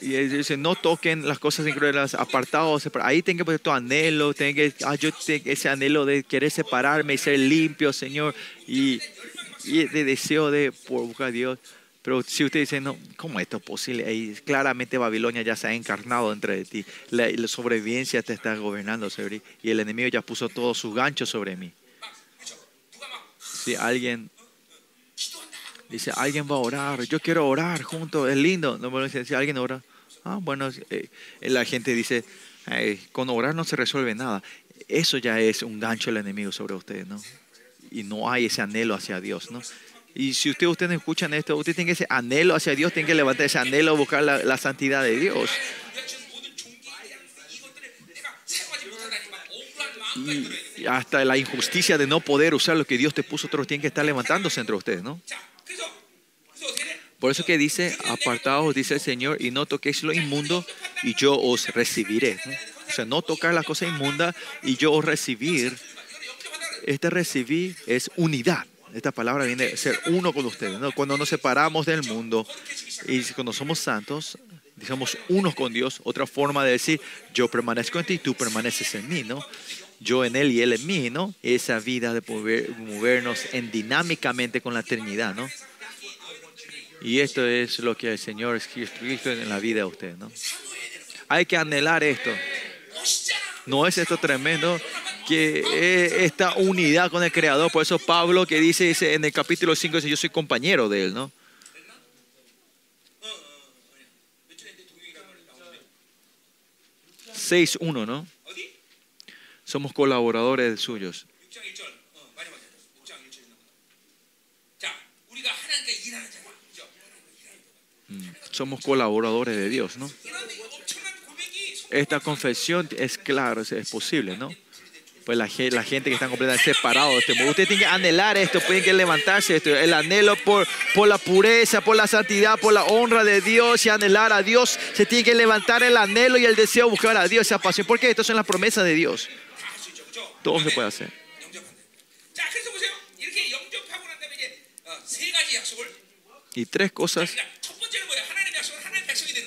Y dice, no toquen las cosas increíbles, apartados, ahí tengo que poner tu anhelo, tengo que, ah, yo tengo ese anhelo de querer separarme y ser limpio, Señor, y, y de deseo de por buscar a Dios. Pero si usted dice, no, ¿cómo esto es posible? Y claramente Babilonia ya se ha encarnado entre ti. La, sobrevivencia te está gobernando sobre. Y el enemigo ya puso todos sus ganchos sobre mí. Si alguien dice, alguien va a orar, yo quiero orar junto, es lindo. No, bueno, si alguien ora, ah, bueno, eh, la gente dice, con orar no se resuelve nada. Eso ya es un gancho del enemigo sobre ustedes, ¿no? Y no hay ese anhelo hacia Dios, ¿no? Y si usted, ustedes escuchan esto, usted tiene ese anhelo hacia Dios, tiene que levantar ese anhelo a buscar la, santidad de Dios. Y hasta la injusticia de no poder usar lo que Dios te puso, otros tienen que estar levantándose entre ustedes, ¿no? Por eso que dice, apartaos, dice el Señor, y no toquéis lo inmundo, y yo os recibiré. O sea, no tocar la cosa inmunda y yo os recibir. Este recibir es unidad. Esta palabra viene a ser uno con ustedes. ¿no? Cuando nos separamos del mundo y cuando somos santos, digamos, unos con Dios, otra forma de decir, yo permanezco en ti, tú permaneces en mí, ¿no? Yo en él y él en mí, ¿no? Esa vida de poder movernos en dinámicamente con la eternidad, ¿no? Y esto es lo que el Señor Jesucristo en la vida de ustedes ¿no? Hay que anhelar esto. ¿No es esto tremendo? que eh, esta unidad con el Creador. Por eso Pablo que dice, dice en el capítulo 5, dice, yo soy compañero de él, ¿no? Seis, uno, ¿no? Somos colaboradores suyos. Mm, somos colaboradores de Dios, ¿no? Esta confesión es clara, es posible, ¿no? pues la, la gente que está completamente separada de este. Ustedes tienen que anhelar esto, tienen que levantarse esto. El anhelo por, por la pureza, por la santidad, por la honra de Dios y anhelar a Dios. Se tiene que levantar el anhelo y el deseo de buscar a Dios, esa pasión. Porque estas son las promesas de Dios. Todo se puede hacer. Y tres cosas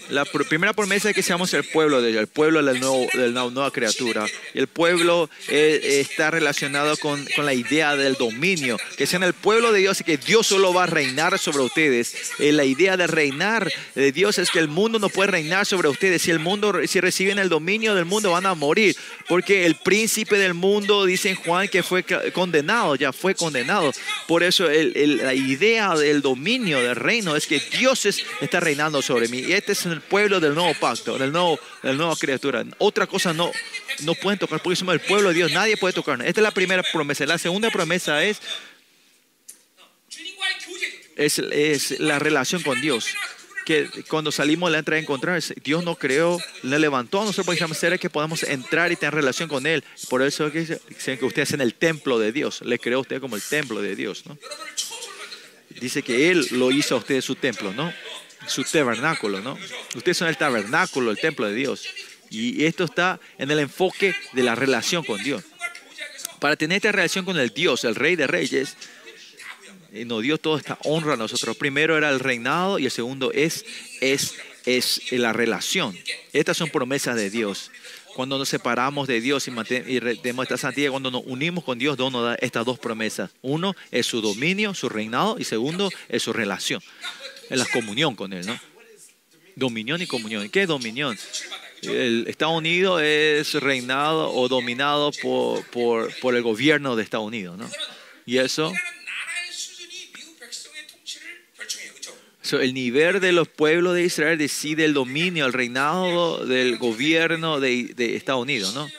la pr- primera promesa es que seamos el pueblo de Dios, el pueblo del nuevo, de la nueva criatura. Y el pueblo eh, está relacionado con, con la idea del dominio, que sean el pueblo de Dios y que Dios solo va a reinar sobre ustedes. Eh, la idea de reinar de Dios es que el mundo no puede reinar sobre ustedes. Si el mundo, si reciben el dominio del mundo, van a morir. Porque el príncipe del mundo, dice Juan, que fue condenado, ya fue condenado. Por eso la idea del dominio del reino es que Dios es- está reinando sobre mí. Y este es pueblo del nuevo pacto, del nuevo, del nuevo criatura. Otra cosa no, no pueden tocar porque somos el pueblo de Dios. Nadie puede tocarnos. Esta es la primera promesa. La segunda promesa es, es, la relación con Dios. Que cuando salimos la entrada a encontrar, Dios nos creó, le levantó a nosotros porque somos seres que podemos entrar y tener relación con Él. Por eso es que, es que ustedes en el templo de Dios. Le creó a usted como el templo de Dios. ¿no? Dice que Él lo hizo a ustedes su templo, ¿no? su tabernáculo, ¿no? Ustedes son el tabernáculo, el templo de Dios. Y esto está en el enfoque de la relación con Dios. Para tener esta relación con el Dios, el Rey de Reyes, eh, nos dio toda esta honra a nosotros. Primero era el reinado y el segundo es, es, es eh, la relación. Estas son promesas de Dios. Cuando nos separamos de Dios y, y tenemos esta santidad, cuando nos unimos con Dios, Dios nos da estas dos promesas. Uno es su dominio, su reinado, y segundo es su relación en la comunión con Él, ¿no? Dominión y comunión. ¿Qué es dominión? El Estados Unidos es reinado o dominado por, por, por el gobierno de Estados Unidos, ¿no? Y eso el nivel de los pueblos de Israel decide el dominio, el reinado del gobierno de, de, Estados Unidos, ¿no?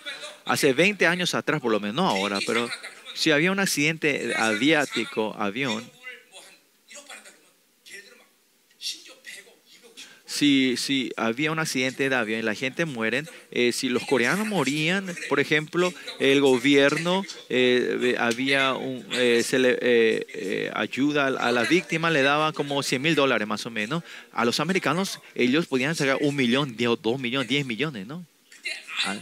Hace 20 años atrás, por lo menos, no ahora, pero si había un accidente aviático, avión, si, si había un accidente de avión y la gente muere, eh, si los coreanos morían, por ejemplo, el gobierno eh, había un, eh, se le, eh, eh, ayuda a la víctima, le daba como 100 mil dólares más o menos. A los americanos, ellos podían sacar un millón, diez- dos millones, 10 millones, ¿no? 그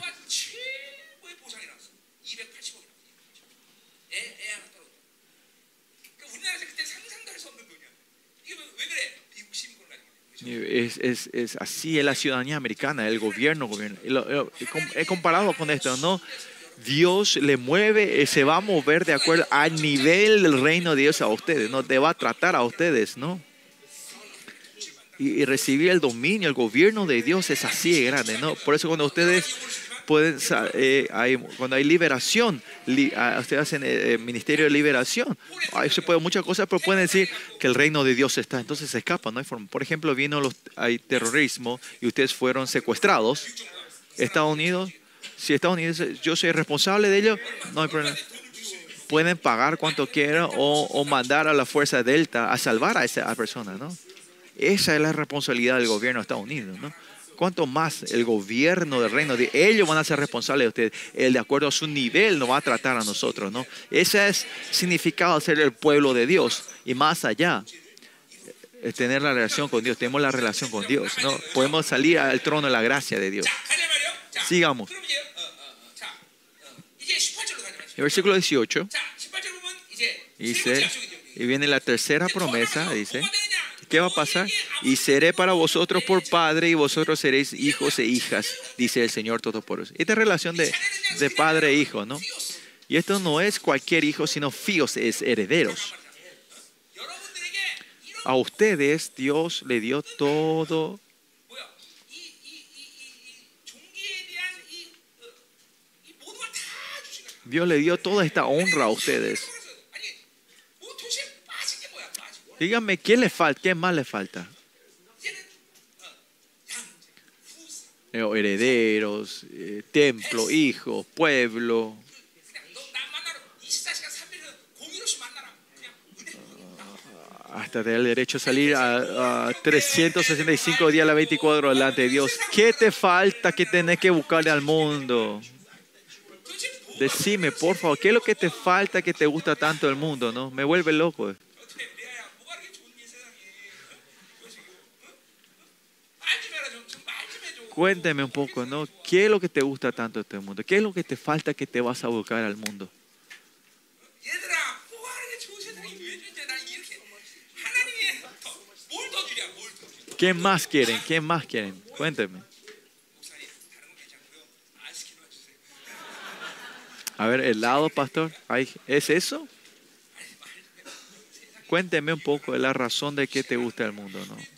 Es, es, es así es la ciudadanía americana, el gobierno, com- He comparado con esto, ¿no? Dios le mueve, eh, se va a mover de acuerdo al nivel del reino de Dios a ustedes, ¿no? Te va a tratar a ustedes, ¿no? y, y recibir el dominio, el gobierno de Dios es así de grande, ¿no? Por eso cuando ustedes pueden, eh, cuando hay liberación, li- ustedes hacen eh, eh, ministerio de liberación, ahí se puede muchas cosas, pero pueden decir que el reino de Dios está, entonces se escapan, no. Por ejemplo, vino los, hay terrorismo y ustedes fueron secuestrados, Estados Unidos, si Estados Unidos, yo soy responsable de ello, no hay problema. Pueden pagar cuanto quieran o, mandar a la fuerza Delta a salvar a esa persona, ¿no? Esa es la responsabilidad del gobierno de Estados Unidos, ¿no? cuánto más el gobierno del reino, de ellos van a ser responsables de ustedes. Él, de acuerdo a su nivel, nos va a tratar a nosotros, ¿no? Ese es significado de ser el pueblo de Dios y más allá. Es tener la relación con Dios, tenemos la relación con Dios, ¿no? Podemos salir al trono de la gracia de Dios. Sigamos. El versículo 18 dice, y viene la tercera promesa, dice, ¿Qué va a pasar? Y seré para vosotros por padre y vosotros seréis hijos e hijas, dice el Señor Todopoderoso. Esta relación de, de padre e hijo, ¿no? Y esto no es cualquier hijo, sino fíos, es herederos. A ustedes Dios le dio todo. Dios le dio toda esta honra a ustedes. Díganme, ¿qué le falta? ¿Qué más le falta? Eh, herederos, eh, templo, hijos, pueblo. Ah, hasta tener el derecho a salir a, a 365 días a la 24 delante de Dios. ¿Qué te falta que tenés que buscarle al mundo? Decime, por favor, ¿qué es lo que te falta que te gusta tanto el mundo? No, me vuelve loco. cuénteme un poco, ¿no? ¿Qué es lo que te gusta tanto de este mundo? ¿Qué es lo que te falta que te vas a buscar al mundo? ¿Qué más quieren? ¿Qué más quieren? Cuénteme. A ver, helado, pastor. ¿Es eso? Cuénteme un poco la razón de que te gusta el mundo, ¿no?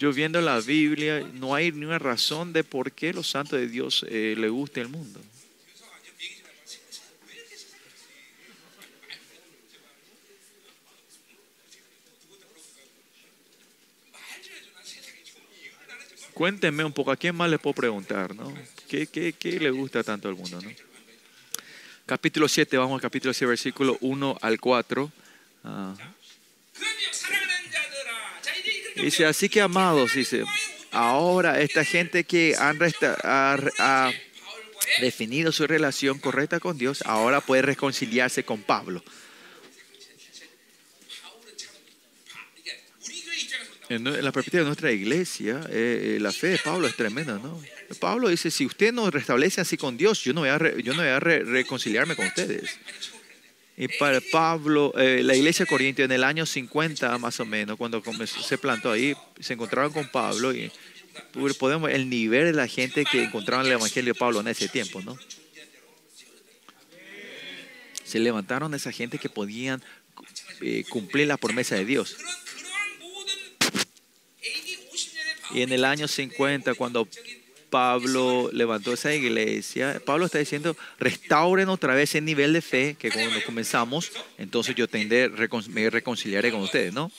Yo viendo la Biblia, no hay ni una razón de por qué los santos de Dios eh, le guste el mundo. Cuéntenme un poco, ¿a quién más le puedo preguntar? ¿no? ¿Qué, qué, qué le gusta tanto al mundo? ¿no? Capítulo 7, vamos al capítulo 7, versículo 1 al 4. Dice, así que amados, dice, ahora esta gente que han resta, ha, definido su relación correcta con Dios, ahora puede reconciliarse con Pablo. En la perspectiva de nuestra iglesia, eh, eh, la fe de Pablo es tremenda, ¿no? Pablo dice, si usted no restablece así con Dios, yo no voy a, yo no voy a re, reconciliarme con ustedes. Y para Pablo, eh, la iglesia de Corintia en el año 50 más o menos, cuando se plantó ahí, se encontraron con Pablo y pues, podemos el nivel de la gente que encontraron el evangelio de Pablo en ese tiempo, ¿no? Se levantaron esa gente que podían eh, cumplir la promesa de Dios. Y en el año 50, cuando Pablo levantó esa iglesia, Pablo está diciendo, restauren otra vez el nivel de fe que cuando comenzamos, entonces yo tendré, me reconciliaré con ustedes, ¿no?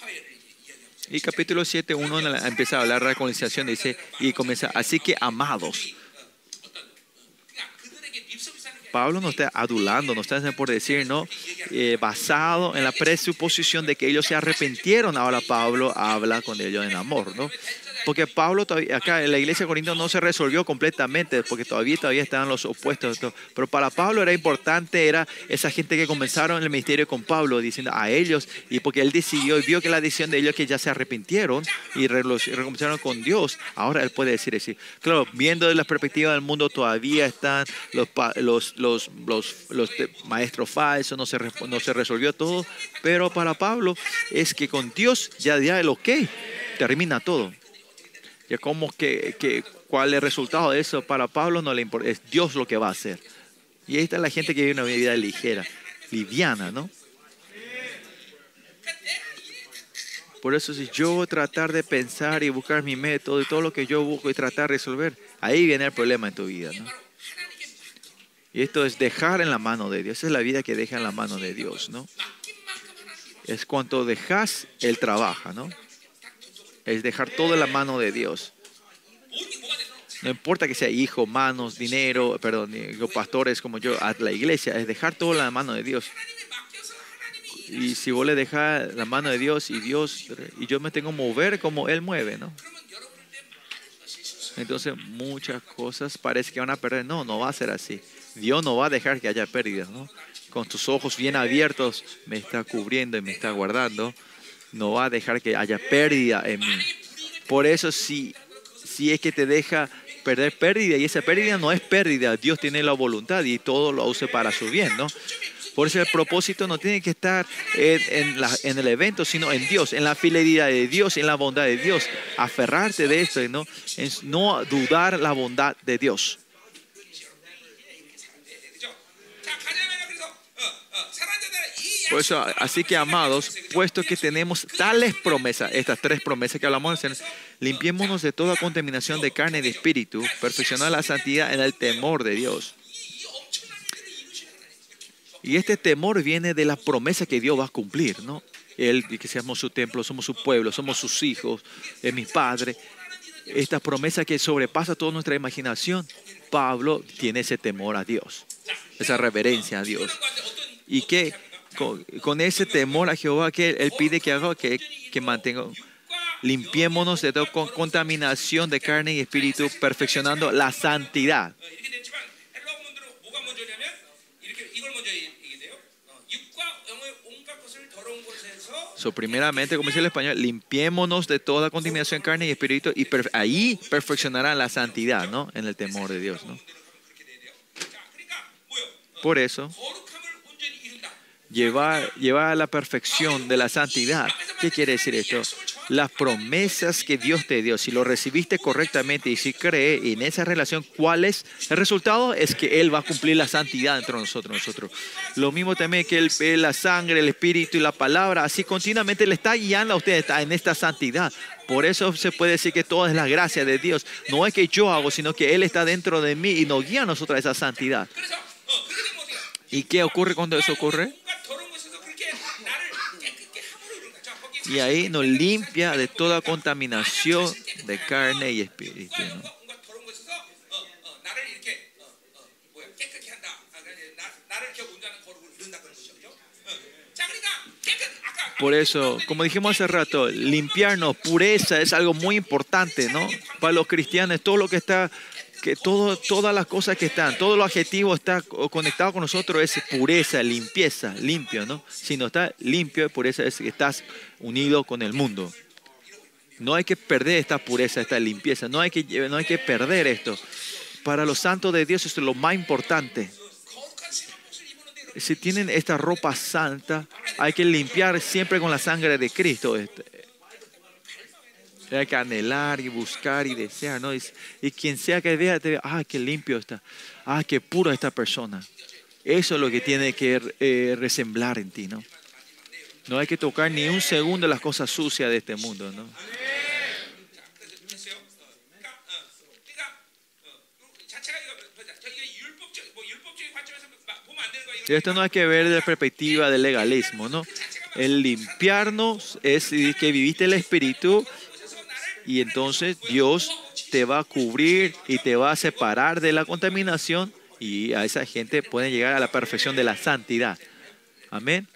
Y capítulo 7, 1 empieza a hablar de reconciliación, dice, y comienza, así que amados. Pablo no está adulando, no está por decir, ¿no? Eh, basado en la presuposición de que ellos se arrepintieron, ahora Pablo habla con ellos en amor, ¿no? Porque Pablo todavía, acá en la iglesia de Corinto no se resolvió completamente, porque todavía, todavía estaban los opuestos. Pero para Pablo era importante, era esa gente que comenzaron el ministerio con Pablo, diciendo a ellos, y porque él decidió y vio que la decisión de ellos que ya se arrepintieron y re- los- reconciliaron con Dios, ahora él puede decir así. Claro, viendo de la perspectiva del mundo, todavía están los, los, maestros falsos, no se, no se resolvió todo, pero para Pablo es que con Dios ya, ya el ok, termina todo. Ya como que, que cuál es el resultado de eso, para Pablo no le importa, es Dios lo que va a hacer. Y ahí está la gente que vive una vida ligera, liviana, ¿no? Por eso si yo tratar de pensar y buscar mi método y todo lo que yo busco y tratar de resolver, ahí viene el problema en tu vida, ¿no? Y esto es dejar en la mano de Dios, Esa es la vida que deja en la mano de Dios, ¿no? Es cuanto dejas, Él trabaja, ¿no? Es dejar todo en la mano de Dios. No importa que sea hijo, manos, dinero, perdón, pastores como yo, a la iglesia, es dejar todo en la mano de Dios. Y si vos le dejas la mano de Dios y Dios, y yo me tengo que mover como Él mueve, ¿no? Entonces muchas cosas parece que van a perder. No, no va a ser así. Dios no va a dejar que haya pérdidas, ¿no? Con tus ojos bien abiertos me está cubriendo y me está guardando. No va a dejar que haya pérdida en mí. Por eso si, si es que te deja perder pérdida y esa pérdida no es pérdida, Dios tiene la voluntad y todo lo use para su bien, ¿no? Por eso el propósito no tiene que estar en, en, el evento, sino en Dios, en la fidelidad de Dios, en la bondad de Dios. Aferrarte de esto, ¿no? Es no dudar la bondad de Dios. Por eso, así que amados, puesto que tenemos tales promesas, estas tres promesas que hablamos, limpiémonos de toda contaminación de carne y de espíritu, perfeccionar la santidad en el temor de Dios. Y este temor viene de la promesa que Dios va a cumplir, ¿no? Él, que seamos su templo, somos su pueblo, somos sus hijos, es mi Padre. Esta promesa que sobrepasa toda nuestra imaginación. Pablo tiene ese temor a Dios, esa reverencia a Dios. Y que con, ese temor a Jehová que Él pide que haga, que, que mantenga, limpiémonos de toda contaminación de carne y espíritu, perfeccionando la santidad. So, primeramente, como dice el español, limpiémonos de toda contaminación de carne y espíritu y ahí perfeccionará la santidad, ¿no? En el temor de Dios, ¿no? Por eso, llevar, llevar a la perfección de la santidad. ¿Qué quiere decir esto? Las promesas que Dios te dio, si lo recibiste correctamente y si cree en esa relación, ¿cuál es el resultado? Es que Él va a cumplir la santidad entre nosotros. nosotros. Lo mismo también que el, la sangre, el espíritu y la palabra, así continuamente le está guiando a usted en esta santidad. Por eso se puede decir que toda es la gracia de Dios. No es que yo hago, sino que Él está dentro de mí y nos guía a nosotros a esa santidad. ¿Y qué ocurre cuando eso ocurre? Y ahí nos limpia de toda contaminación de carne y espíritu. Por eso, como dijimos hace rato, limpiarnos, pureza es algo muy importante, ¿no? Para los cristianos, todo lo que está que todo, todas las cosas que están, todos los adjetivos está conectado con nosotros es pureza, limpieza, limpio, ¿no? Si no está limpio, pureza es que estás unido con el mundo. No hay que perder esta pureza, esta limpieza, no hay que, no hay que perder esto. Para los santos de Dios es lo más importante. Si tienen esta ropa santa, hay que limpiar siempre con la sangre de Cristo. Hay que anhelar y buscar y desear, ¿no? Y, quien sea que vea, te vea, ah, qué limpio está, ah, qué puro esta persona. Eso es lo que tiene que eh, resemblar en ti, ¿no? No hay que tocar ni un segundo las cosas sucias de este mundo, ¿no? Esto no hay que ver desde la perspectiva del legalismo, ¿no? El limpiarnos es que viviste el Espíritu y entonces Dios te va a cubrir y te va a separar de la contaminación y a esa gente puede llegar a la perfección de la santidad. Amén.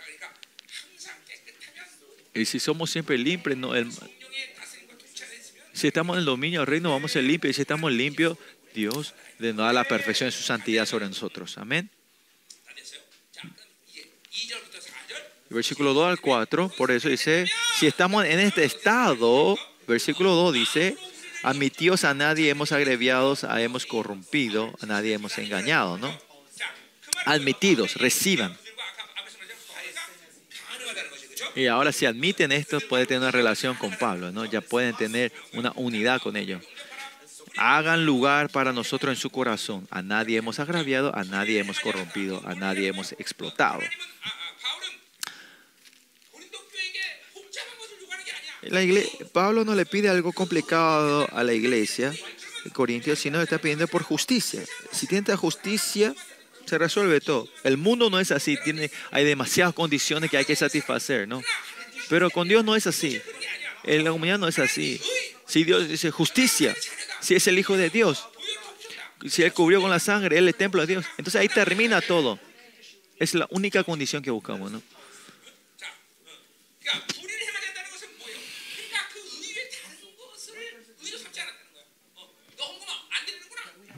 Y si somos siempre limpios, si estamos en el dominio del reino, vamos a ser limpios. Y si estamos limpios, Dios nos da la perfección de su santidad sobre nosotros. Amén. Versículo 2 al 4, por eso dice, si estamos en este estado, Versículo 2 dice, admitidos a nadie hemos agreviado, a hemos corrompido, a nadie hemos engañado, ¿no? Admitidos, reciban. Y ahora si admiten esto, pueden tener una relación con Pablo, ¿no? Ya pueden tener una unidad con ellos. Hagan lugar para nosotros en su corazón. A nadie hemos agraviado, a nadie hemos corrompido, a nadie hemos explotado. La igle- Pablo no le pide algo complicado a la iglesia de Corintios, sino está pidiendo por justicia. Si tiene justicia, se resuelve todo. El mundo no es así, tiene, hay demasiadas condiciones que hay que satisfacer, ¿no? Pero con Dios no es así. En la humanidad no es así. Si Dios dice justicia, si es el Hijo de Dios, si Él cubrió con la sangre, Él es templo de Dios, entonces ahí termina todo. Es la única condición que buscamos, ¿no?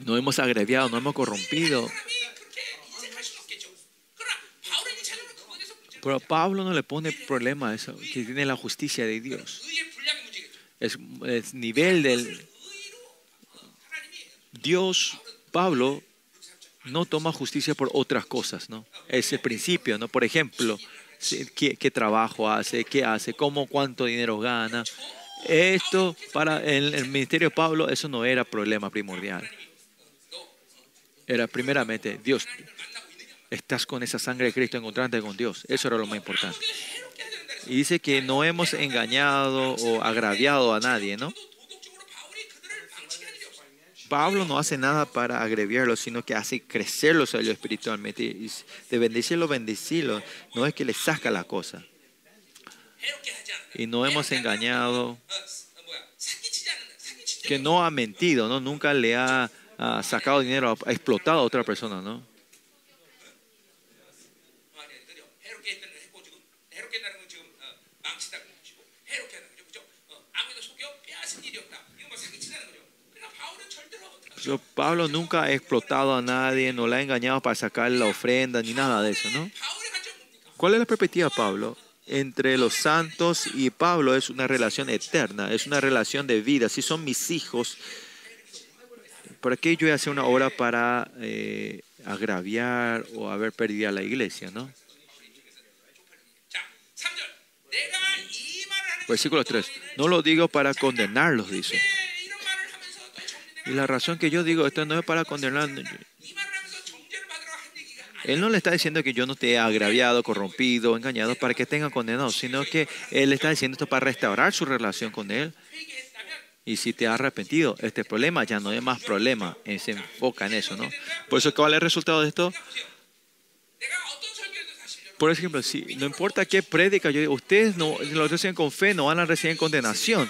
no hemos agreviado, no hemos corrompido. Pero Pablo no le pone problema a eso, que tiene la justicia de Dios. Es el nivel del Dios, Pablo, no toma justicia por otras cosas, ¿no? Es el principio, ¿no? Por ejemplo, ¿qué, trabajo hace, qué hace, cómo, cuánto dinero gana. Esto para el, el ministerio de Pablo, eso no era problema primordial era primeramente Dios. Estás con esa sangre de Cristo encontrándote con Dios. Eso era lo más importante. Y dice que no hemos engañado o agraviado a nadie, ¿no? Pablo no hace nada para agraviarlos, sino que hace crecerlos a ellos espiritualmente. Y de bendecirlos, bendecirlos. No es que les saca la cosa. Y no hemos engañado. Que no ha mentido, ¿no? Nunca le ha ha sacado dinero, ha explotado a otra persona, ¿no? Yo, Pablo nunca ha explotado a nadie, no la ha engañado para sacar la ofrenda ni nada de eso, ¿no? ¿Cuál es la perspectiva, Pablo? Entre los santos y Pablo es una relación eterna, es una relación de vida. Si son mis hijos, por aquello hace una obra para eh, agraviar o haber perdido a la iglesia, ¿no? Versículo 3. No lo digo para condenarlos, dice. Y la razón que yo digo esto no es para condenar. Él no le está diciendo que yo no te he agraviado, corrompido, engañado para que tengan condenados, sino que Él está diciendo esto para restaurar su relación con Él y si te has arrepentido, este problema ya no es más problema. Se enfoca en eso, ¿no? Por eso, ¿cuál es el resultado de esto? Por ejemplo, si no importa qué prédica yo digo, ustedes no lo reciben con fe, no van a recibir condenación.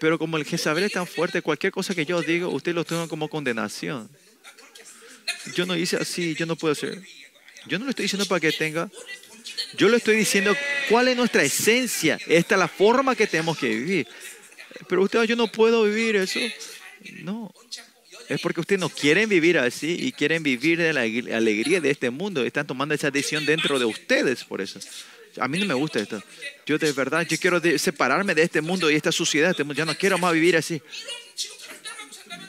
Pero como el Jezabel es tan fuerte, cualquier cosa que yo digo, ustedes lo toman como condenación. Yo no hice así, yo no puedo hacer. Yo no lo estoy diciendo para que tenga. Yo lo estoy diciendo cuál es nuestra esencia. Esta es la forma que tenemos que vivir pero ustedes, ah, yo no puedo vivir eso. No, es porque ustedes no quieren vivir así y quieren vivir de la alegría de este mundo. Están tomando esa decisión dentro de ustedes por eso. A mí no me gusta esto. Yo de verdad, yo quiero separarme de este mundo y esta suciedad. Yo este no quiero más vivir así.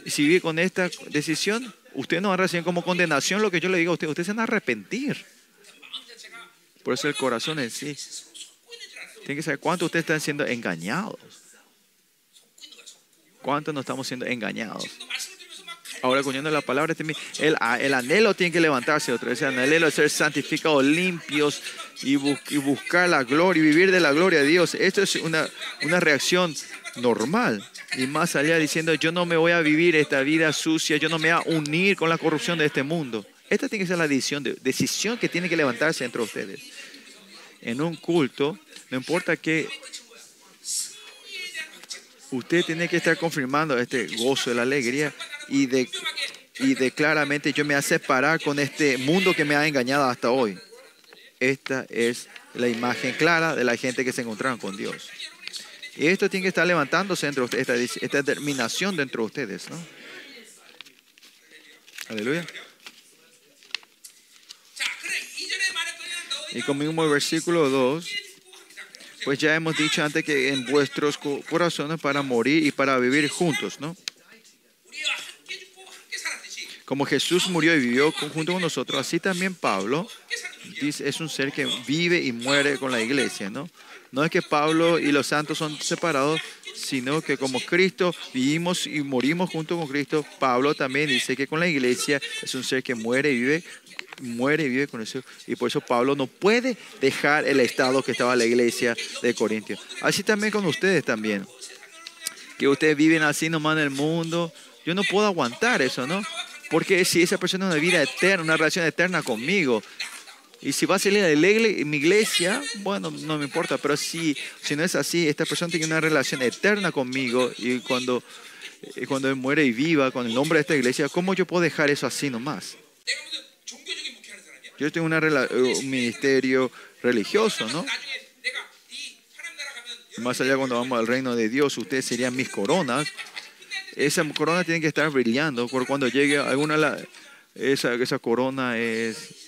Si vive con esta decisión, usted no va a recibir como condenación lo que yo le digo a usted. Usted se van a arrepentir. Por eso el corazón en sí. Tiene que saber cuánto ustedes están siendo engañados. ¿Cuántos no estamos siendo engañados? Ahora, cogiendo la palabra, este el, anhelo tiene que levantarse otra vez. El anhelo de ser santificados, limpios y, buscar la gloria y vivir de la gloria de Dios. Esto es una, una reacción normal. Y más allá diciendo, yo no me voy a vivir esta vida sucia, yo no me voy a unir con la corrupción de este mundo. Esta tiene que ser la decisión, decisión que tiene que levantarse entre ustedes. En un culto, no importa qué usted tiene que estar confirmando este gozo de la alegría y de, y de claramente yo me voy a separar con este mundo que me ha engañado hasta hoy. Esta es la imagen clara de la gente que se encontraron con Dios. Y esto tiene que estar levantándose entre ustedes, esta, determinación dentro de ustedes. ¿no? Aleluya. Y conmigo el versículo 2 pues ya hemos dicho antes que en vuestros corazones para morir y para vivir juntos, ¿no? Como Jesús murió y vivió junto con nosotros, así también Pablo es un ser que vive y muere con la iglesia, ¿no? No es que Pablo y los santos son separados, sino que como Cristo vivimos y morimos junto con Cristo, Pablo también dice que con la iglesia es un ser que muere y vive muere y vive con eso. Y por eso Pablo no puede dejar el estado que estaba la iglesia de Corintios. Así también con ustedes también. Que ustedes viven así nomás en el mundo. Yo no puedo aguantar eso, ¿no? Porque si esa persona tiene una vida eterna, una relación eterna conmigo, y si va a salir de mi iglesia, bueno, no me importa, pero si, si no es así, esta persona tiene una relación eterna conmigo y cuando, cuando él muere y viva con el nombre de esta iglesia, ¿cómo yo puedo dejar eso así nomás? Yo tengo una, un ministerio religioso, ¿no? Más allá cuando vamos al reino de Dios, ustedes serían mis coronas. Esa corona tiene que estar brillando, por cuando llegue alguna, esa, esa corona es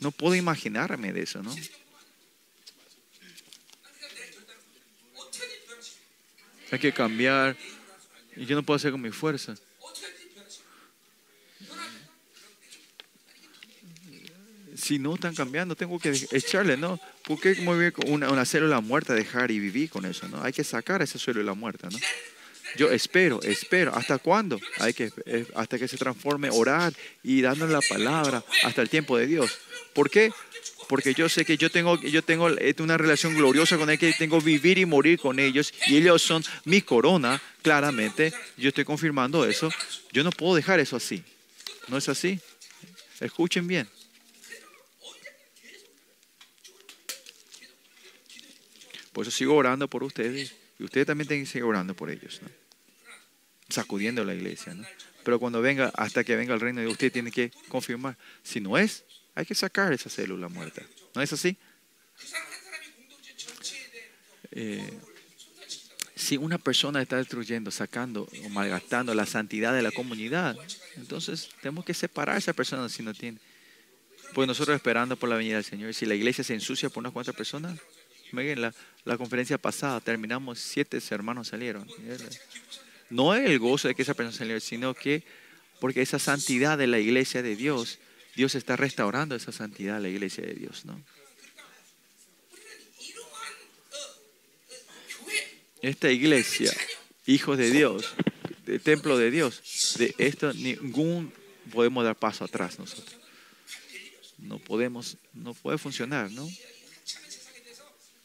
no puedo imaginarme de eso, ¿no? Hay que cambiar. Y yo no puedo hacer con mi fuerza. Si no están cambiando, tengo que echarle, ¿no? ¿Por qué una, una célula muerta dejar y vivir con eso, ¿no? Hay que sacar esa célula muerta, ¿no? Yo espero, espero. ¿Hasta cuándo? Hay que, eh, hasta que se transforme, orar y dándole la palabra hasta el tiempo de Dios. ¿Por qué? Porque yo sé que yo tengo, yo tengo una relación gloriosa con Él, que tengo vivir y morir con ellos, y ellos son mi corona, claramente. Yo estoy confirmando eso. Yo no puedo dejar eso así. ¿No es así? Escuchen bien. Por eso sigo orando por ustedes. Y ustedes también tienen que seguir orando por ellos. Sacudiendo la iglesia. ¿no? Pero cuando venga, hasta que venga el reino de usted, tiene que confirmar. Si no es, hay que sacar esa célula muerta. ¿No es así? Eh, si una persona está destruyendo, sacando o malgastando la santidad de la comunidad, entonces tenemos que separar a esa persona si no tiene. Pues nosotros esperando por la venida del Señor, si la iglesia se ensucia por unas cuantas personas, miren, la, la conferencia pasada terminamos, siete hermanos salieron. No es el gozo de que esa persona saliera, sino que porque esa santidad de la iglesia de Dios Dios está restaurando esa santidad a la iglesia de Dios, ¿no? Esta iglesia, hijos de Dios, de templo de Dios, de esto ningún podemos dar paso atrás nosotros. No podemos, no puede funcionar, ¿no?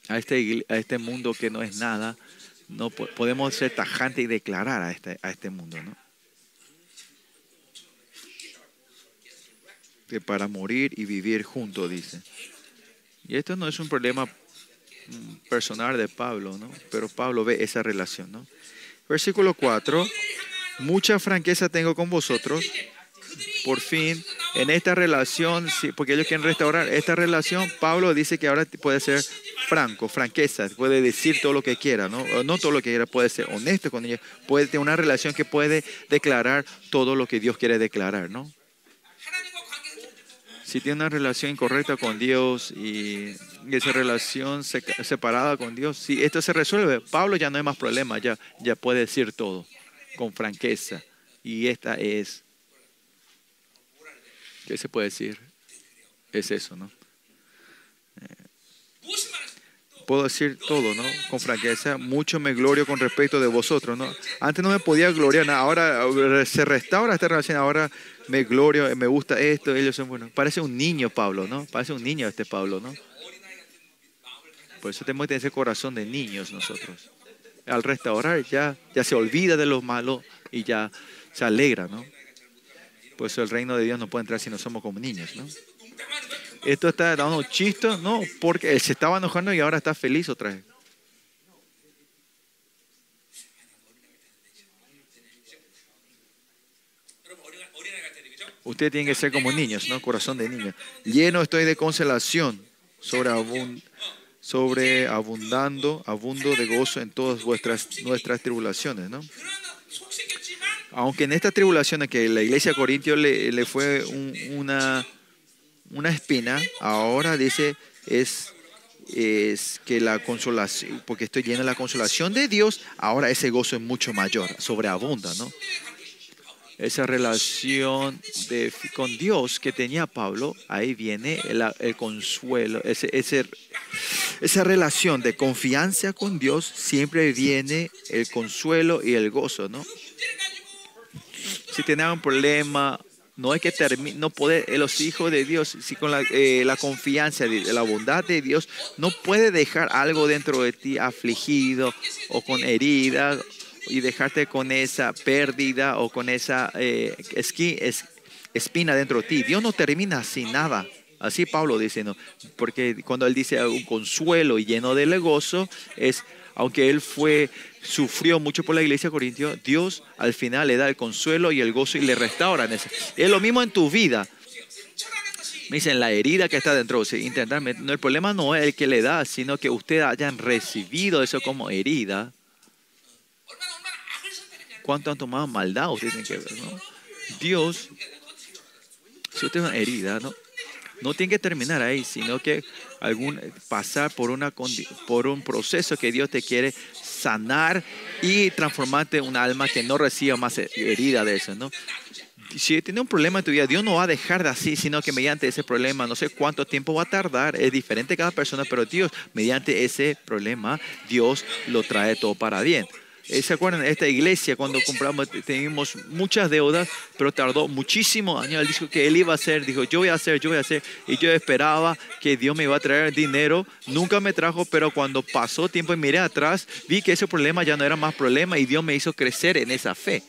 A este, a este mundo que no es nada, no podemos ser tajantes y declarar a este, a este mundo, ¿no? que para morir y vivir juntos, dice. Y esto no es un problema mm, personal de Pablo, ¿no? Pero Pablo ve esa relación, ¿no? Versículo 4, mucha franqueza tengo con vosotros. Por fin, en esta relación, porque ellos quieren restaurar esta relación, Pablo dice que ahora puede ser franco, franqueza, puede decir todo lo que quiera, ¿no? No todo lo que quiera, puede ser honesto con ellos, puede tener una relación que puede declarar todo lo que Dios quiere declarar, ¿no? si tiene una relación incorrecta con Dios y esa relación separada con Dios, si esto se resuelve, Pablo ya no hay más problema, ya, ya puede decir todo con franqueza. Y esta es, ¿qué se puede decir? Es eso, ¿no? Eh, puedo decir todo, ¿no? Con franqueza, mucho me glorio con respecto de vosotros, ¿no? Antes no me podía gloriar, ahora se restaura esta relación, ahora me glorio, me gusta esto, ellos son buenos. Parece un niño Pablo, ¿no? Parece un niño este Pablo, ¿no? Por eso tenemos que tener ese corazón de niños nosotros. Al restaurar ya, ya se olvida de lo malo y ya se alegra, ¿no? Por eso el reino de Dios no puede entrar si no somos como niños, ¿no? Esto está dando chistos, no, porque él se estaba enojando y ahora está feliz otra vez. Usted tiene que ser como niños, ¿no? Corazón de niños. Lleno estoy de consolación, sobre, sobre abundando, abundo de gozo en todas vuestras nuestras tribulaciones, ¿no? Aunque en estas tribulaciones que la iglesia de Corintio le, le fue una, una espina, ahora dice es, es que la consolación, porque estoy lleno de la consolación de Dios, ahora ese gozo es mucho mayor, sobreabunda, ¿no? esa relación de, con Dios que tenía Pablo, ahí viene el, consuelo, ese, esa relación de confianza con Dios, siempre viene el consuelo y el gozo, ¿no? Si tenía un problema no es que termine, no puede, los hijos de Dios, si con la, eh, confianza de, la bondad de Dios, no puede dejar algo dentro de ti afligido o con herida y dejarte con esa pérdida o con esa eh, es- espina dentro de ti. Dios no termina sin nada. Así Pablo dice, ¿no? porque cuando él dice un consuelo y lleno de gozo, es, aunque él fue sufrió mucho por la iglesia de Corintio, Dios al final le da el consuelo y el gozo y le restaura. Eso. Es lo mismo en tu vida. Me dicen la herida que está dentro. Si no, el problema no es el que le da, sino que ustedes hayan recibido eso como herida. ¿Cuánto han tomado maldad ustedes tienen que ver? ¿no? Dios, si usted es una herida, ¿no? No tiene que terminar ahí, sino que algún, pasar por, una, por un proceso que Dios te quiere sanar y transformarte en un alma que no reciba más herida de eso, ¿no? Si tiene un problema en tu vida, Dios no va a dejar de así, sino que mediante ese problema, no sé cuánto tiempo va a tardar, es diferente cada persona, pero Dios, mediante ese problema, Dios lo trae todo para bien. Eh, ¿Se acuerdan? Esta iglesia, cuando compramos, teníamos muchas deudas, pero tardó muchísimos años. Él dijo que él iba a hacer, dijo, yo voy a hacer, yo voy a hacer. Y yo esperaba que Dios me iba a traer dinero. Nunca me trajo, pero cuando pasó tiempo y miré atrás, vi que ese problema ya no era más problema y Dios me hizo crecer en esa fe.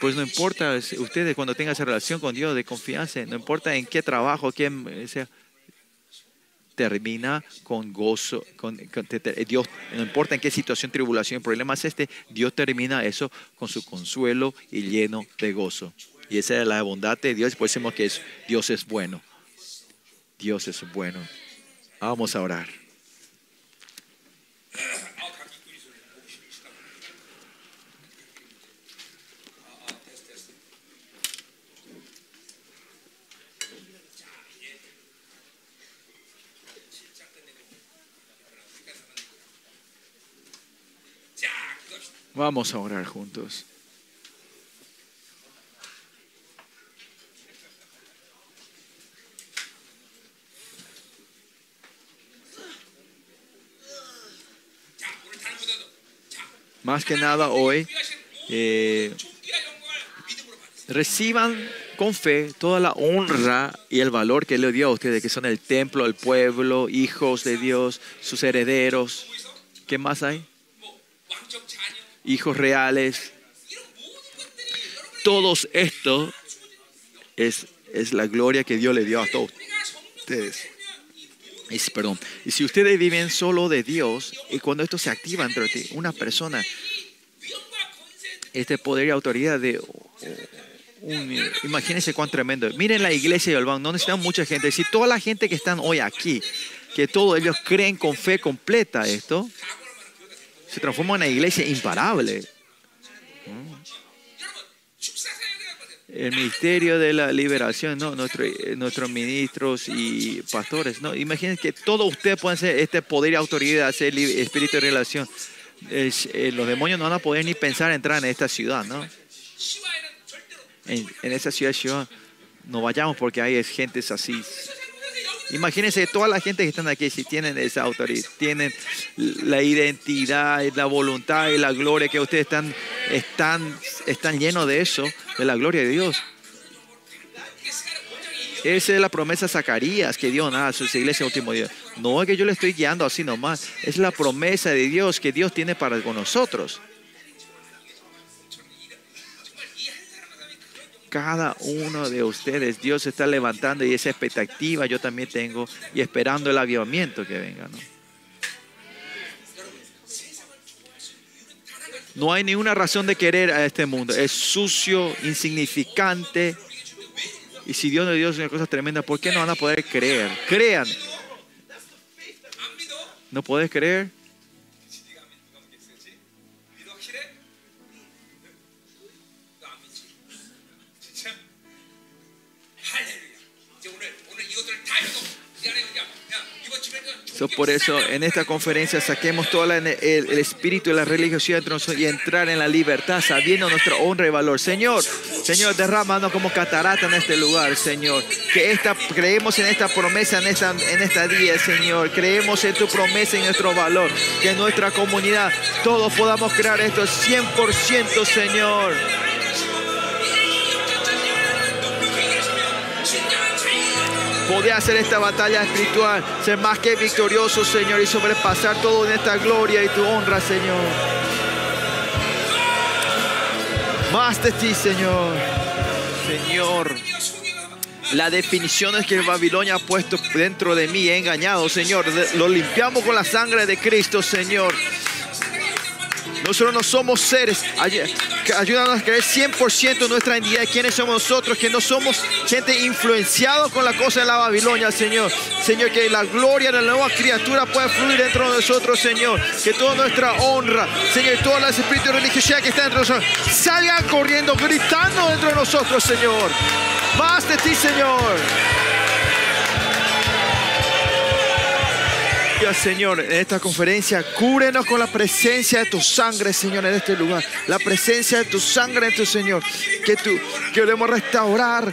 Pues no importa, ustedes cuando tengan esa relación con Dios de confianza, no importa en qué trabajo, quién sea, termina con gozo, con, te- Dios, no importa en qué situación, tribulación, problema es este, Dios termina eso con su consuelo y lleno de gozo. Y esa es la bondad de Dios, por eso decimos que es, Dios es bueno. Dios es bueno. Vamos a orar. Vamos a orar juntos. Más que nada hoy, eh, reciban con fe toda la honra y el valor que le dio a ustedes, que son el templo, el pueblo, hijos de Dios, sus herederos. ¿Qué más hay? hijos reales. Todos esto es, es la gloria que Dios le dio a todos ustedes. Perdón. Y si ustedes viven solo de Dios, y cuando esto se activa entre ti, una persona, este poder y autoridad de... Oh, un, imagínense cuán tremendo. Miren la iglesia de Olván, no necesitan mucha gente. Si toda la gente que están hoy aquí, que todos ellos creen con fe completa esto, se transforma en una iglesia imparable. El ministerio de la liberación, ¿no? Nuestro, eh, nuestros ministros y pastores, ¿no? Imagínense que todos ustedes pueden ser este poder y autoridad, ese espíritu de relación. Eh, los demonios no van a poder ni pensar entrar en esta ciudad, ¿no? En, esa ciudad, no vayamos porque ahí es así, Imagínense toda la gente que están aquí, si tienen esa autoridad, tienen la identidad, la voluntad y la gloria que ustedes están, están, están llenos de eso, de la gloria de Dios. Esa es la promesa de Zacarías que dio a sus iglesias último día. No es que yo le estoy guiando así nomás, es la promesa de Dios que Dios tiene para con nosotros. cada uno de ustedes. Dios está levantando y esa expectativa yo también tengo y esperando el avivamiento que venga. ¿no? hay ninguna razón de querer a este mundo. Es sucio, insignificante. Y si Dios nos dio una cosa tremenda, ¿por qué no van a poder creer? Crean. ¿No puedes creer? So, por eso en esta conferencia saquemos todo el, espíritu de la religiosidad y entrar en la libertad sabiendo nuestra honra y valor. Señor, Señor, derrámanos como catarata en este lugar, Señor. Que esta, creemos en esta promesa en esta, en esta día, Señor. Creemos en tu promesa y nuestro valor. Que en nuestra comunidad todos podamos crear esto 100%, Señor. Poder hacer esta batalla espiritual, ser más que victorioso, Señor, y sobrepasar todo en esta gloria y tu honra, Señor. Más de ti, Señor. Señor. Las definiciones que Babilonia ha puesto dentro de mí, he engañado, Señor. Lo limpiamos con la sangre de Cristo, Señor. Nosotros no somos seres. Ayúdanos a creer 100% nuestra identidad de quiénes somos nosotros, que no somos gente influenciada con la cosa de la Babilonia, Señor. Señor, que la gloria de la nueva criatura pueda fluir dentro de nosotros, Señor. Que toda nuestra honra, Señor, todos los espíritus religiosos que están dentro de nosotros, salgan corriendo, gritando dentro de nosotros, Señor. Más de ti, Señor. Señor, en esta conferencia, cúrenos con la presencia de tu sangre, Señor, en este lugar. La presencia de tu sangre en Señor. Que tú queremos restaurar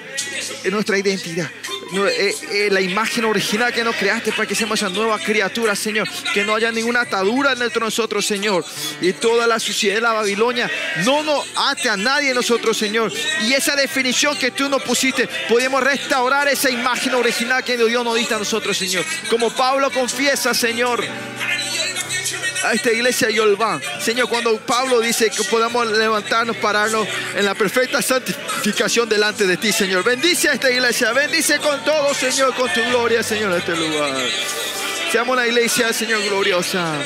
nuestra identidad. Eh, eh, la imagen original que nos creaste para que seamos esa nueva criatura, Señor. Que no haya ninguna atadura dentro de nosotros, Señor. Y toda la suciedad de la Babilonia no nos ate a nadie nosotros, Señor. Y esa definición que tú nos pusiste, podemos restaurar esa imagen original que Dios nos diste a nosotros, Señor. Como Pablo confiesa, Señor a esta iglesia Yolván. Señor, cuando Pablo dice que podamos levantarnos, pararnos en la perfecta santificación delante de ti, Señor. Bendice a esta iglesia, bendice con todo, Señor, con tu gloria, Señor, en este lugar. Seamos una iglesia, Señor, gloriosa.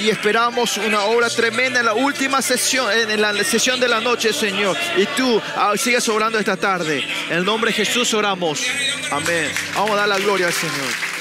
y esperamos una obra tremenda en la última sesión, en la sesión de la noche, Señor. Y tú ah, obrando esta tarde. En el nombre de Jesús oramos. Amén. Vamos a dar la gloria al Señor.